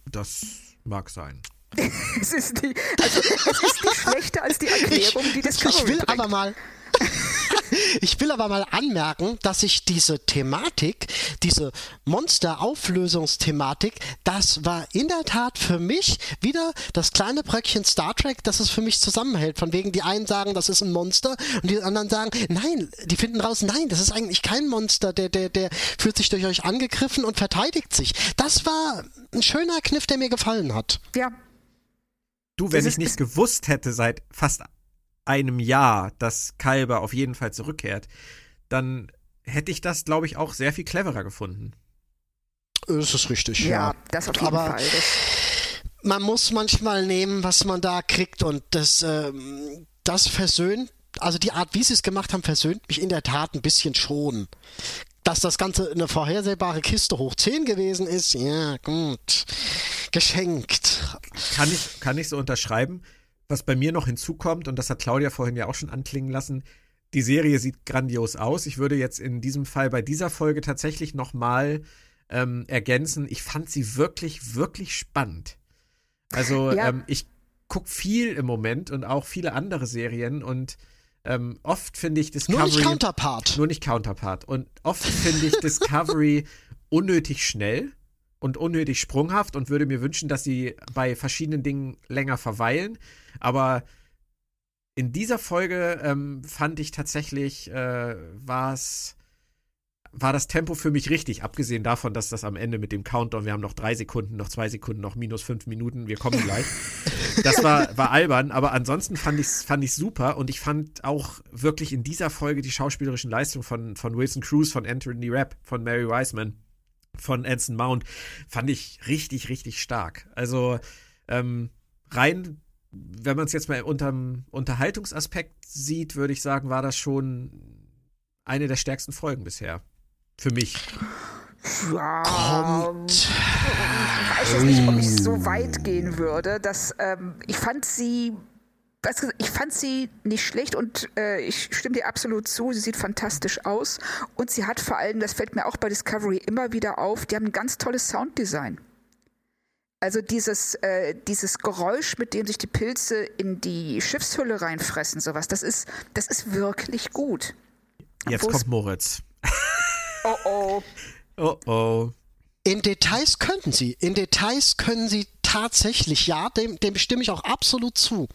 das mag sein. es ist die, also es ist nicht schlechter als die Erklärung, die das Ich will bringt. aber mal. ich will aber mal anmerken, dass ich diese Thematik, diese Monster-Auflösungsthematik, das war in der Tat für mich wieder das kleine Bröckchen Star Trek, das es für mich zusammenhält. Von wegen, die einen sagen, das ist ein Monster und die anderen sagen, nein, die finden raus, nein, das ist eigentlich kein Monster, der, der, der fühlt sich durch euch angegriffen und verteidigt sich. Das war ein schöner Kniff, der mir gefallen hat. Ja, Du, wenn ich nicht gewusst hätte seit fast einem Jahr, dass Kalber auf jeden Fall zurückkehrt, dann hätte ich das, glaube ich, auch sehr viel cleverer gefunden. Das ist richtig, ja. ja. das auf jeden Aber Fall. man muss manchmal nehmen, was man da kriegt und das, ähm, das versöhnt, also die Art, wie sie es gemacht haben, versöhnt mich in der Tat ein bisschen schon dass das Ganze eine vorhersehbare Kiste hoch 10 gewesen ist, ja, gut. Geschenkt. Kann ich, kann ich so unterschreiben. Was bei mir noch hinzukommt, und das hat Claudia vorhin ja auch schon anklingen lassen, die Serie sieht grandios aus. Ich würde jetzt in diesem Fall bei dieser Folge tatsächlich nochmal ähm, ergänzen, ich fand sie wirklich, wirklich spannend. Also ja. ähm, ich gucke viel im Moment und auch viele andere Serien und ähm, oft finde ich Discovery. Nur nicht Counterpart. Nur nicht Counterpart. Und oft finde ich Discovery unnötig schnell und unnötig sprunghaft und würde mir wünschen, dass sie bei verschiedenen Dingen länger verweilen. Aber in dieser Folge ähm, fand ich tatsächlich, äh, war es war das Tempo für mich richtig, abgesehen davon, dass das am Ende mit dem Countdown, wir haben noch drei Sekunden, noch zwei Sekunden, noch minus fünf Minuten, wir kommen gleich. Das war, war albern, aber ansonsten fand ich es fand ich's super und ich fand auch wirklich in dieser Folge die schauspielerischen Leistungen von, von Wilson Cruz, von Anthony Rapp, von Mary Wiseman, von Anson Mount, fand ich richtig, richtig stark. Also ähm, rein, wenn man es jetzt mal unter dem Unterhaltungsaspekt sieht, würde ich sagen, war das schon eine der stärksten Folgen bisher. Für mich. Ja, Kommt. Ich weiß jetzt nicht, ob ich so weit gehen würde. Dass, ähm, ich fand sie ich fand sie nicht schlecht und äh, ich stimme dir absolut zu, sie sieht fantastisch aus und sie hat vor allem, das fällt mir auch bei Discovery immer wieder auf, die haben ein ganz tolles Sounddesign. Also dieses, äh, dieses Geräusch, mit dem sich die Pilze in die Schiffshülle reinfressen, sowas, das ist, das ist wirklich gut. Jetzt Wo's kommt Moritz. Oh oh. Oh oh. In Details könnten sie. In Details können sie tatsächlich, ja, dem, dem stimme ich auch absolut zu.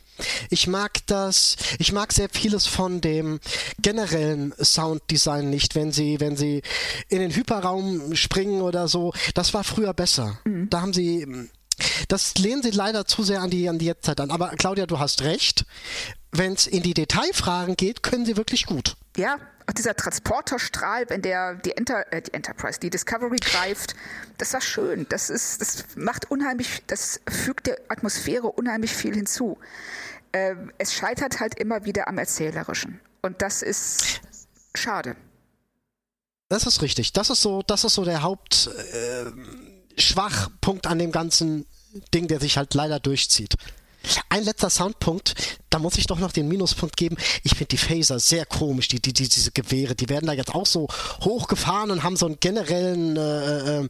Ich mag das, ich mag sehr vieles von dem generellen Sounddesign nicht, wenn sie, wenn sie in den Hyperraum springen oder so. Das war früher besser. Mhm. Da haben sie, das lehnen sie leider zu sehr an die, an die Jetztzeit an. Aber Claudia, du hast recht. Wenn es in die Detailfragen geht, können sie wirklich gut. Ja, dieser Transporterstrahl, wenn der die, Enter, äh, die Enterprise, die Discovery greift, das war schön. Das ist, das macht unheimlich, das fügt der Atmosphäre unheimlich viel hinzu. Ähm, es scheitert halt immer wieder am Erzählerischen. Und das ist schade. Das ist richtig. Das ist so, das ist so der Hauptschwachpunkt äh, an dem ganzen Ding, der sich halt leider durchzieht. Ein letzter Soundpunkt, da muss ich doch noch den Minuspunkt geben. Ich finde die Phaser sehr komisch, die, die, die, diese Gewehre, die werden da jetzt auch so hochgefahren und haben so einen generellen äh, äh,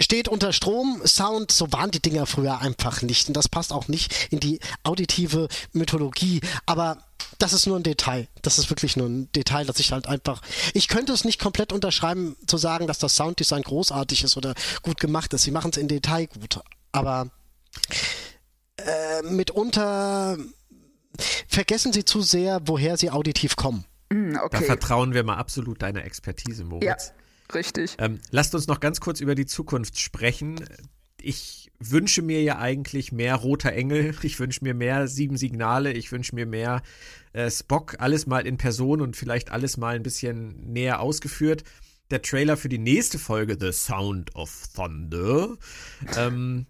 steht unter Strom, Sound, so waren die Dinger früher einfach nicht. Und das passt auch nicht in die auditive Mythologie. Aber das ist nur ein Detail. Das ist wirklich nur ein Detail, dass ich halt einfach. Ich könnte es nicht komplett unterschreiben, zu sagen, dass das Sounddesign großartig ist oder gut gemacht ist. Sie machen es in Detail gut. Aber äh, mitunter vergessen sie zu sehr, woher sie auditiv kommen. Mm, okay. Da vertrauen wir mal absolut deiner Expertise, Moritz. Ja. Richtig. Ähm, lasst uns noch ganz kurz über die Zukunft sprechen. Ich wünsche mir ja eigentlich mehr roter Engel. Ich wünsche mir mehr sieben Signale. Ich wünsche mir mehr äh, Spock. Alles mal in Person und vielleicht alles mal ein bisschen näher ausgeführt. Der Trailer für die nächste Folge, The Sound of Thunder, ähm,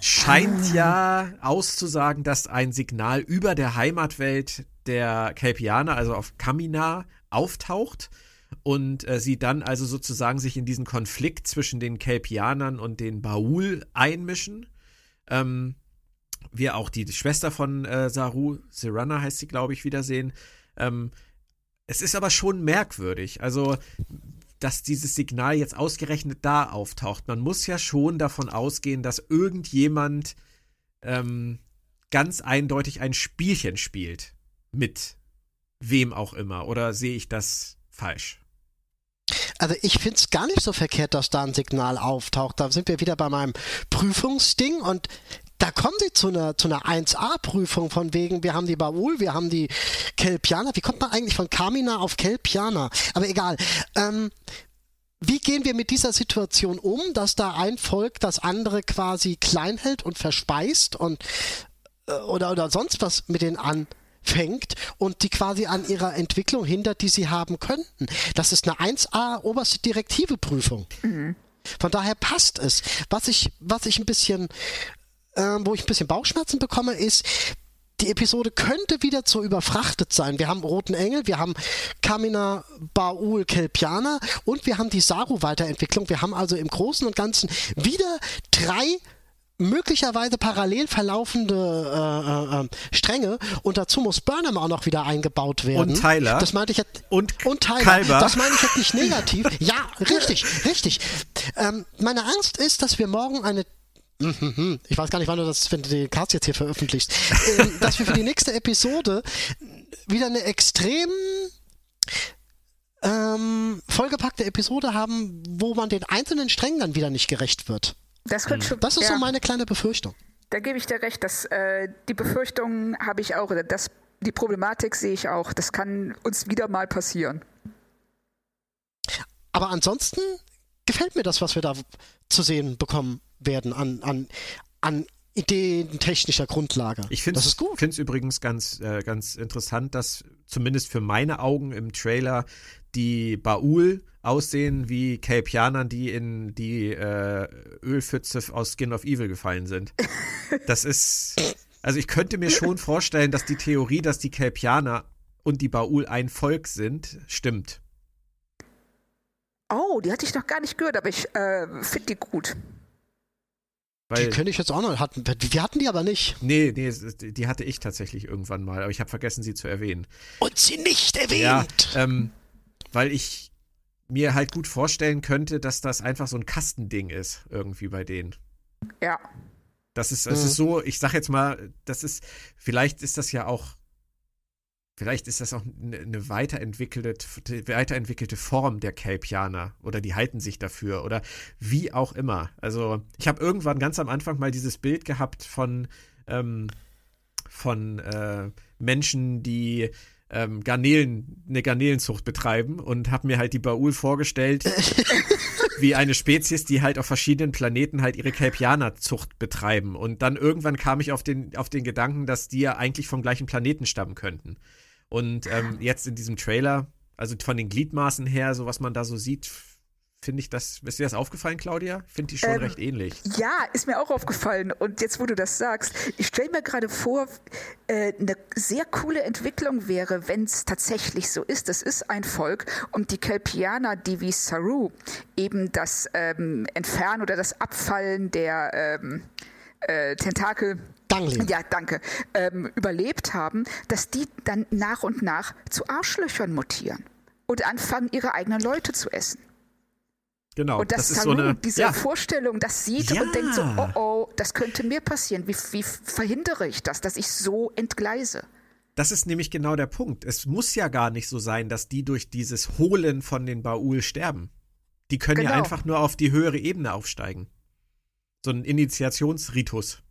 scheint ja auszusagen, dass ein Signal über der Heimatwelt der Kelpianer, also auf Kamina, auftaucht und äh, sie dann also sozusagen sich in diesen Konflikt zwischen den Kelpianern und den Baul einmischen. Ähm, wir auch die Schwester von äh, Saru, Serana heißt sie, glaube ich, wiedersehen. Ähm, es ist aber schon merkwürdig, also dass dieses Signal jetzt ausgerechnet da auftaucht. Man muss ja schon davon ausgehen, dass irgendjemand ähm, ganz eindeutig ein Spielchen spielt mit wem auch immer. Oder sehe ich das falsch? Also ich finde es gar nicht so verkehrt, dass da ein Signal auftaucht. Da sind wir wieder bei meinem Prüfungsding und da kommen sie zu einer, zu einer 1A-Prüfung von wegen, wir haben die Baul, wir haben die Kelpianer. Wie kommt man eigentlich von Kamina auf Kelpianer? Aber egal. Ähm, wie gehen wir mit dieser Situation um, dass da ein Volk das andere quasi klein hält und verspeist und äh, oder, oder sonst was mit denen an? fängt und die quasi an ihrer Entwicklung hindert, die sie haben könnten. Das ist eine 1A oberste Direktive Prüfung. Mhm. Von daher passt es. Was ich, was ich ein bisschen, äh, wo ich ein bisschen Bauchschmerzen bekomme, ist, die Episode könnte wieder zu überfrachtet sein. Wir haben Roten Engel, wir haben Kamina Baul Kelpiana und wir haben die Saru-Weiterentwicklung. Wir haben also im Großen und Ganzen wieder drei möglicherweise parallel verlaufende äh, äh, äh, Stränge und dazu muss Burnham auch noch wieder eingebaut werden. Und Tyler. Das meinte ich jetzt. Und, und Tyler. Kalber. Das meine ich jetzt nicht negativ. ja, richtig, richtig. Ähm, meine Angst ist, dass wir morgen eine ich weiß gar nicht, wann du das, wenn du den Cast jetzt hier veröffentlichst, ähm, dass wir für die nächste Episode wieder eine extrem ähm, vollgepackte Episode haben, wo man den einzelnen Strängen dann wieder nicht gerecht wird. Das, könnte schon, das ist ja, so meine kleine Befürchtung. Da gebe ich dir recht. Dass, äh, die Befürchtung habe ich auch. Das, die Problematik sehe ich auch. Das kann uns wieder mal passieren. Aber ansonsten gefällt mir das, was wir da zu sehen bekommen werden an, an, an Ideen technischer Grundlage. Ich finde es übrigens ganz, äh, ganz interessant, dass zumindest für meine Augen im Trailer die Baul aussehen wie Kelpianern, die in die äh, Ölpfütze aus Skin of Evil gefallen sind. Das ist. Also ich könnte mir schon vorstellen, dass die Theorie, dass die Kelpianer und die Baul ein Volk sind, stimmt. Oh, die hatte ich noch gar nicht gehört, aber ich äh, finde die gut. Weil, die kenne ich jetzt auch noch. Hatten, wir hatten die aber nicht. Nee, nee, die hatte ich tatsächlich irgendwann mal, aber ich habe vergessen, sie zu erwähnen. Und sie nicht erwähnt! Ja, ähm, weil ich mir halt gut vorstellen könnte, dass das einfach so ein Kastending ist, irgendwie bei denen. Ja. Das ist, es mhm. ist so, ich sag jetzt mal, das ist, vielleicht ist das ja auch, vielleicht ist das auch eine weiterentwickelte, weiterentwickelte Form der Kelpianer oder die halten sich dafür oder wie auch immer. Also, ich habe irgendwann ganz am Anfang mal dieses Bild gehabt von, ähm, von äh, Menschen, die ähm, Garnelen, eine Garnelenzucht betreiben und habe mir halt die Baul vorgestellt wie eine Spezies, die halt auf verschiedenen Planeten halt ihre Kelpianerzucht betreiben. Und dann irgendwann kam ich auf den, auf den Gedanken, dass die ja eigentlich vom gleichen Planeten stammen könnten. Und ähm, jetzt in diesem Trailer, also von den Gliedmaßen her, so was man da so sieht, finde ich das, ist dir das aufgefallen, Claudia? Finde ich schon ähm, recht ähnlich. Ja, ist mir auch aufgefallen. Und jetzt, wo du das sagst, ich stelle mir gerade vor, äh, eine sehr coole Entwicklung wäre, wenn es tatsächlich so ist. Das ist ein Volk und die Kelpianer, die wie Saru eben das ähm, Entfernen oder das Abfallen der ähm, äh, Tentakel Ganglien. ja, danke, ähm, überlebt haben, dass die dann nach und nach zu Arschlöchern mutieren und anfangen, ihre eigenen Leute zu essen. Genau. Und das, das ist Saloon, so eine diese ja, Vorstellung, das sieht Ja. und denkt so, oh oh, das könnte mir passieren. Wie, wie verhindere ich das, dass ich so entgleise? Das ist nämlich genau der Punkt. Es muss ja gar nicht so sein, dass die durch dieses Holen von den Baul sterben. Die können ja Genau. einfach nur auf die höhere Ebene aufsteigen. So ein Initiationsritus.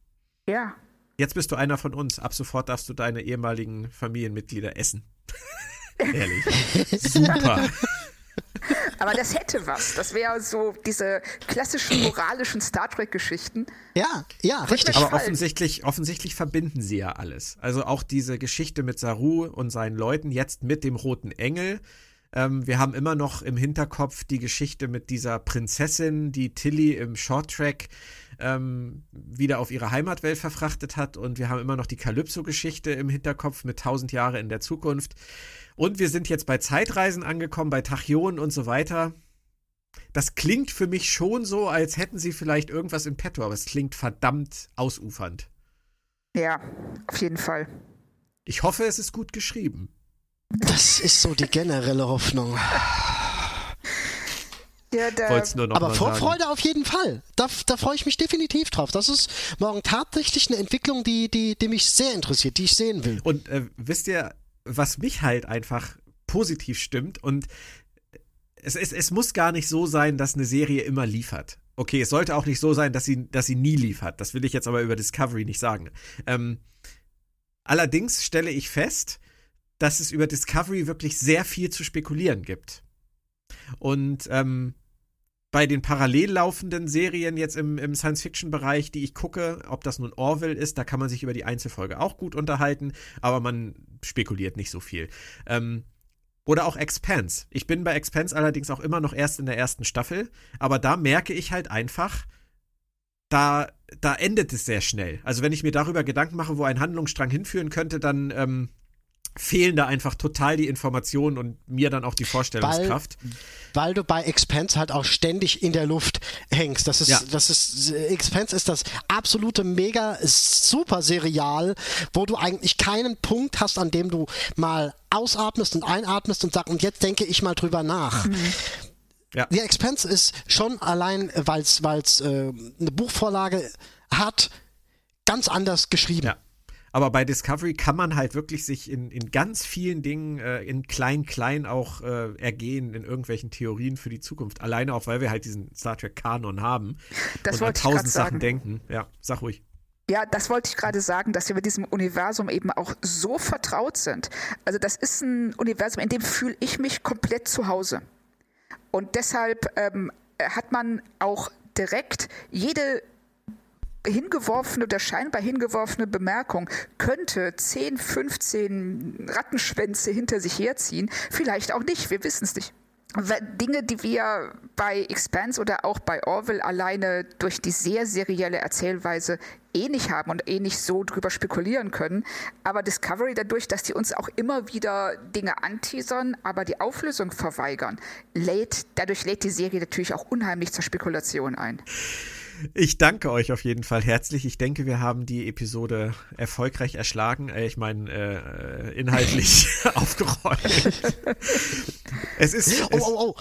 Ja, Jetzt bist du einer von uns. Ab sofort darfst du deine ehemaligen Familienmitglieder essen. Ehrlich. Super. aber das hätte was. Das wäre so diese klassischen moralischen Star Trek-Geschichten. Ja, ja, richtig. Aber offensichtlich, offensichtlich verbinden sie ja alles. Also auch diese Geschichte mit Saru und seinen Leuten, jetzt mit dem Roten Engel. Ähm, wir haben immer noch im Hinterkopf die Geschichte mit dieser Prinzessin, die Tilly im Shorttrack ähm, wieder auf ihre Heimatwelt verfrachtet hat. Und wir haben immer noch die Calypso-Geschichte im Hinterkopf mit 1000 Jahre in der Zukunft. Und wir sind jetzt bei Zeitreisen angekommen, bei Tachyonen und so weiter. Das klingt für mich schon so, als hätten sie vielleicht irgendwas in petto, aber es klingt verdammt ausufernd. Ja, auf jeden Fall. Ich hoffe, es ist gut geschrieben. Das ist so die generelle Hoffnung. Ja, Aber sagen. Vorfreude auf jeden Fall. Da, da freue ich mich definitiv drauf. Das ist morgen tatsächlich eine Entwicklung, die, die, die mich sehr interessiert, die ich sehen will. Und äh, wisst ihr, was mich halt einfach positiv stimmt und es, es, es muss gar nicht so sein, dass eine Serie immer liefert. Okay, es sollte auch nicht so sein, dass sie, dass sie nie liefert. Das will ich jetzt aber über Discovery nicht sagen. Ähm, allerdings stelle ich fest, dass es über Discovery wirklich sehr viel zu spekulieren gibt. Und ähm, bei den parallel laufenden Serien jetzt im, im Science-Fiction-Bereich, die ich gucke, ob das nun Orville ist, da kann man sich über die Einzelfolge auch gut unterhalten, aber man spekuliert nicht so viel. Ähm, oder auch Expanse. Ich bin bei Expanse allerdings auch immer noch erst in der ersten Staffel, aber da merke ich halt einfach, da, da endet es sehr schnell. Also wenn ich mir darüber Gedanken mache, wo ein Handlungsstrang hinführen könnte, dann ähm, fehlen da einfach total die Informationen und mir dann auch die Vorstellungskraft. Weil du bei Expense halt auch ständig in der Luft hängst. Das ist, Ja. das ist, Expense ist das absolute mega super Serial, wo du eigentlich keinen Punkt hast, an dem du mal ausatmest und einatmest und sagst, und jetzt denke ich mal drüber nach. Ja. The Expense ist schon allein, weil es äh, eine Buchvorlage hat, ganz anders geschrieben. Ja. Aber bei Discovery kann man halt wirklich sich in, in ganz vielen Dingen äh, in klein-klein auch äh, ergehen in irgendwelchen Theorien für die Zukunft. Alleine auch, weil wir halt diesen Star Trek-Kanon haben Das und an tausend Sachen denken. Ja, sag ruhig. Ja, das wollte ich gerade sagen, dass wir mit diesem Universum eben auch so vertraut sind. Also das ist ein Universum, in dem fühle ich mich komplett zu Hause. Und deshalb ähm, hat man auch direkt jede hingeworfene oder scheinbar hingeworfene Bemerkung könnte 10, 15 Rattenschwänze hinter sich herziehen. Vielleicht auch nicht, wir wissen es nicht. Dinge, die wir bei Expanse oder auch bei Orwell alleine durch die sehr serielle Erzählweise eh nicht haben und eh nicht so drüber spekulieren können. Aber Discovery dadurch, dass die uns auch immer wieder Dinge anteasern, aber die Auflösung verweigern, lädt, dadurch lädt die Serie natürlich auch unheimlich zur Spekulation ein. Ich danke euch auf jeden Fall herzlich. Ich denke, wir haben die Episode erfolgreich erschlagen. Äh, ich meine, äh, inhaltlich aufgeräumt. es ist. Oh, es, oh, oh.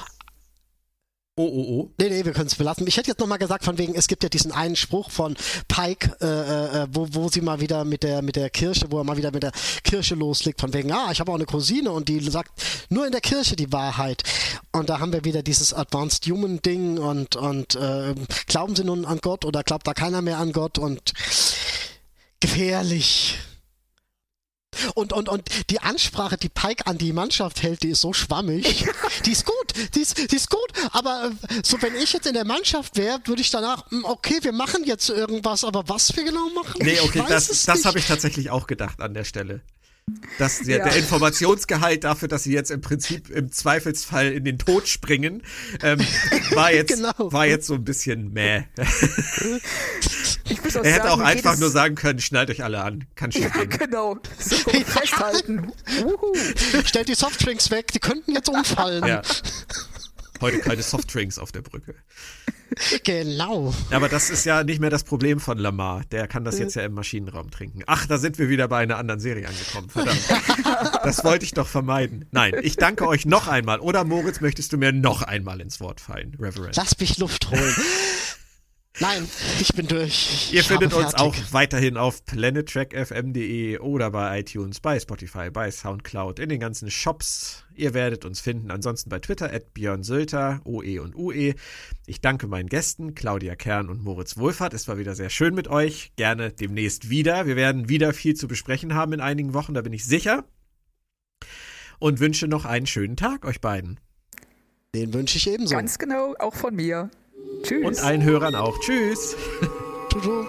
oh, oh, oh. Nee, nee, wir können es belassen. Ich hätte jetzt nochmal gesagt, von wegen, es gibt ja diesen einen Spruch von Pike, äh, äh, wo, wo sie mal wieder mit der, mit der Kirche, wo er mal wieder mit der Kirche loslegt, von wegen, ah, ich habe auch eine Cousine und die sagt nur in der Kirche die Wahrheit. Und da haben wir wieder dieses Advanced Human Ding und, und äh, glauben sie nun an Gott oder glaubt da keiner mehr an Gott und gefährlich. Und, und, und die Ansprache, die Pike an die Mannschaft hält, die ist so schwammig. Die ist gut, die ist, die ist gut. Aber äh, so, wenn ich jetzt in der Mannschaft wäre, würde ich danach, hm, okay, wir machen jetzt irgendwas, aber was wir genau machen? Nee, ich okay, weiß das, das habe ich tatsächlich auch gedacht an der Stelle. Dass der, Ja. der Informationsgehalt dafür, dass sie jetzt im Prinzip im Zweifelsfall in den Tod springen, ähm, war, jetzt, Genau. war jetzt so ein bisschen mäh. Ich muss auch Er hätte sagen, auch einfach nur sagen können, schnallt euch alle an. Kann schon Ja, gehen. genau. So, festhalten. Uhu. Stellt die Softdrinks weg, die könnten jetzt umfallen. Ja. Heute keine Softdrinks auf der Brücke. genau. Aber das ist ja nicht mehr das Problem von Lamar. Der kann das jetzt ja im Maschinenraum trinken. Ach, da sind wir wieder bei einer anderen Serie angekommen. Verdammt. Das wollte ich doch vermeiden. Nein, ich danke euch noch einmal. Oder Moritz, möchtest du mir noch einmal ins Wort fallen, Reverend? Lass mich Luft holen. Nein, ich bin durch. Ihr Ich findet uns fertig. auch weiterhin auf planettrackfm.de oder bei iTunes, bei Spotify, bei Soundcloud, in den ganzen Shops. Ihr werdet uns finden. Ansonsten bei Twitter at Björn Sülter, OE und UE. Ich danke meinen Gästen, Claudia Kern und Moritz Wohlfahrt. Es war wieder sehr schön mit euch. Gerne demnächst wieder. Wir werden wieder viel zu besprechen haben in einigen Wochen, da bin ich sicher. Und wünsche noch einen schönen Tag euch beiden. Den wünsche ich ebenso. Ganz genau, auch von mir. Tschüss. Und allen Hörern auch. Tschüss. Tudu.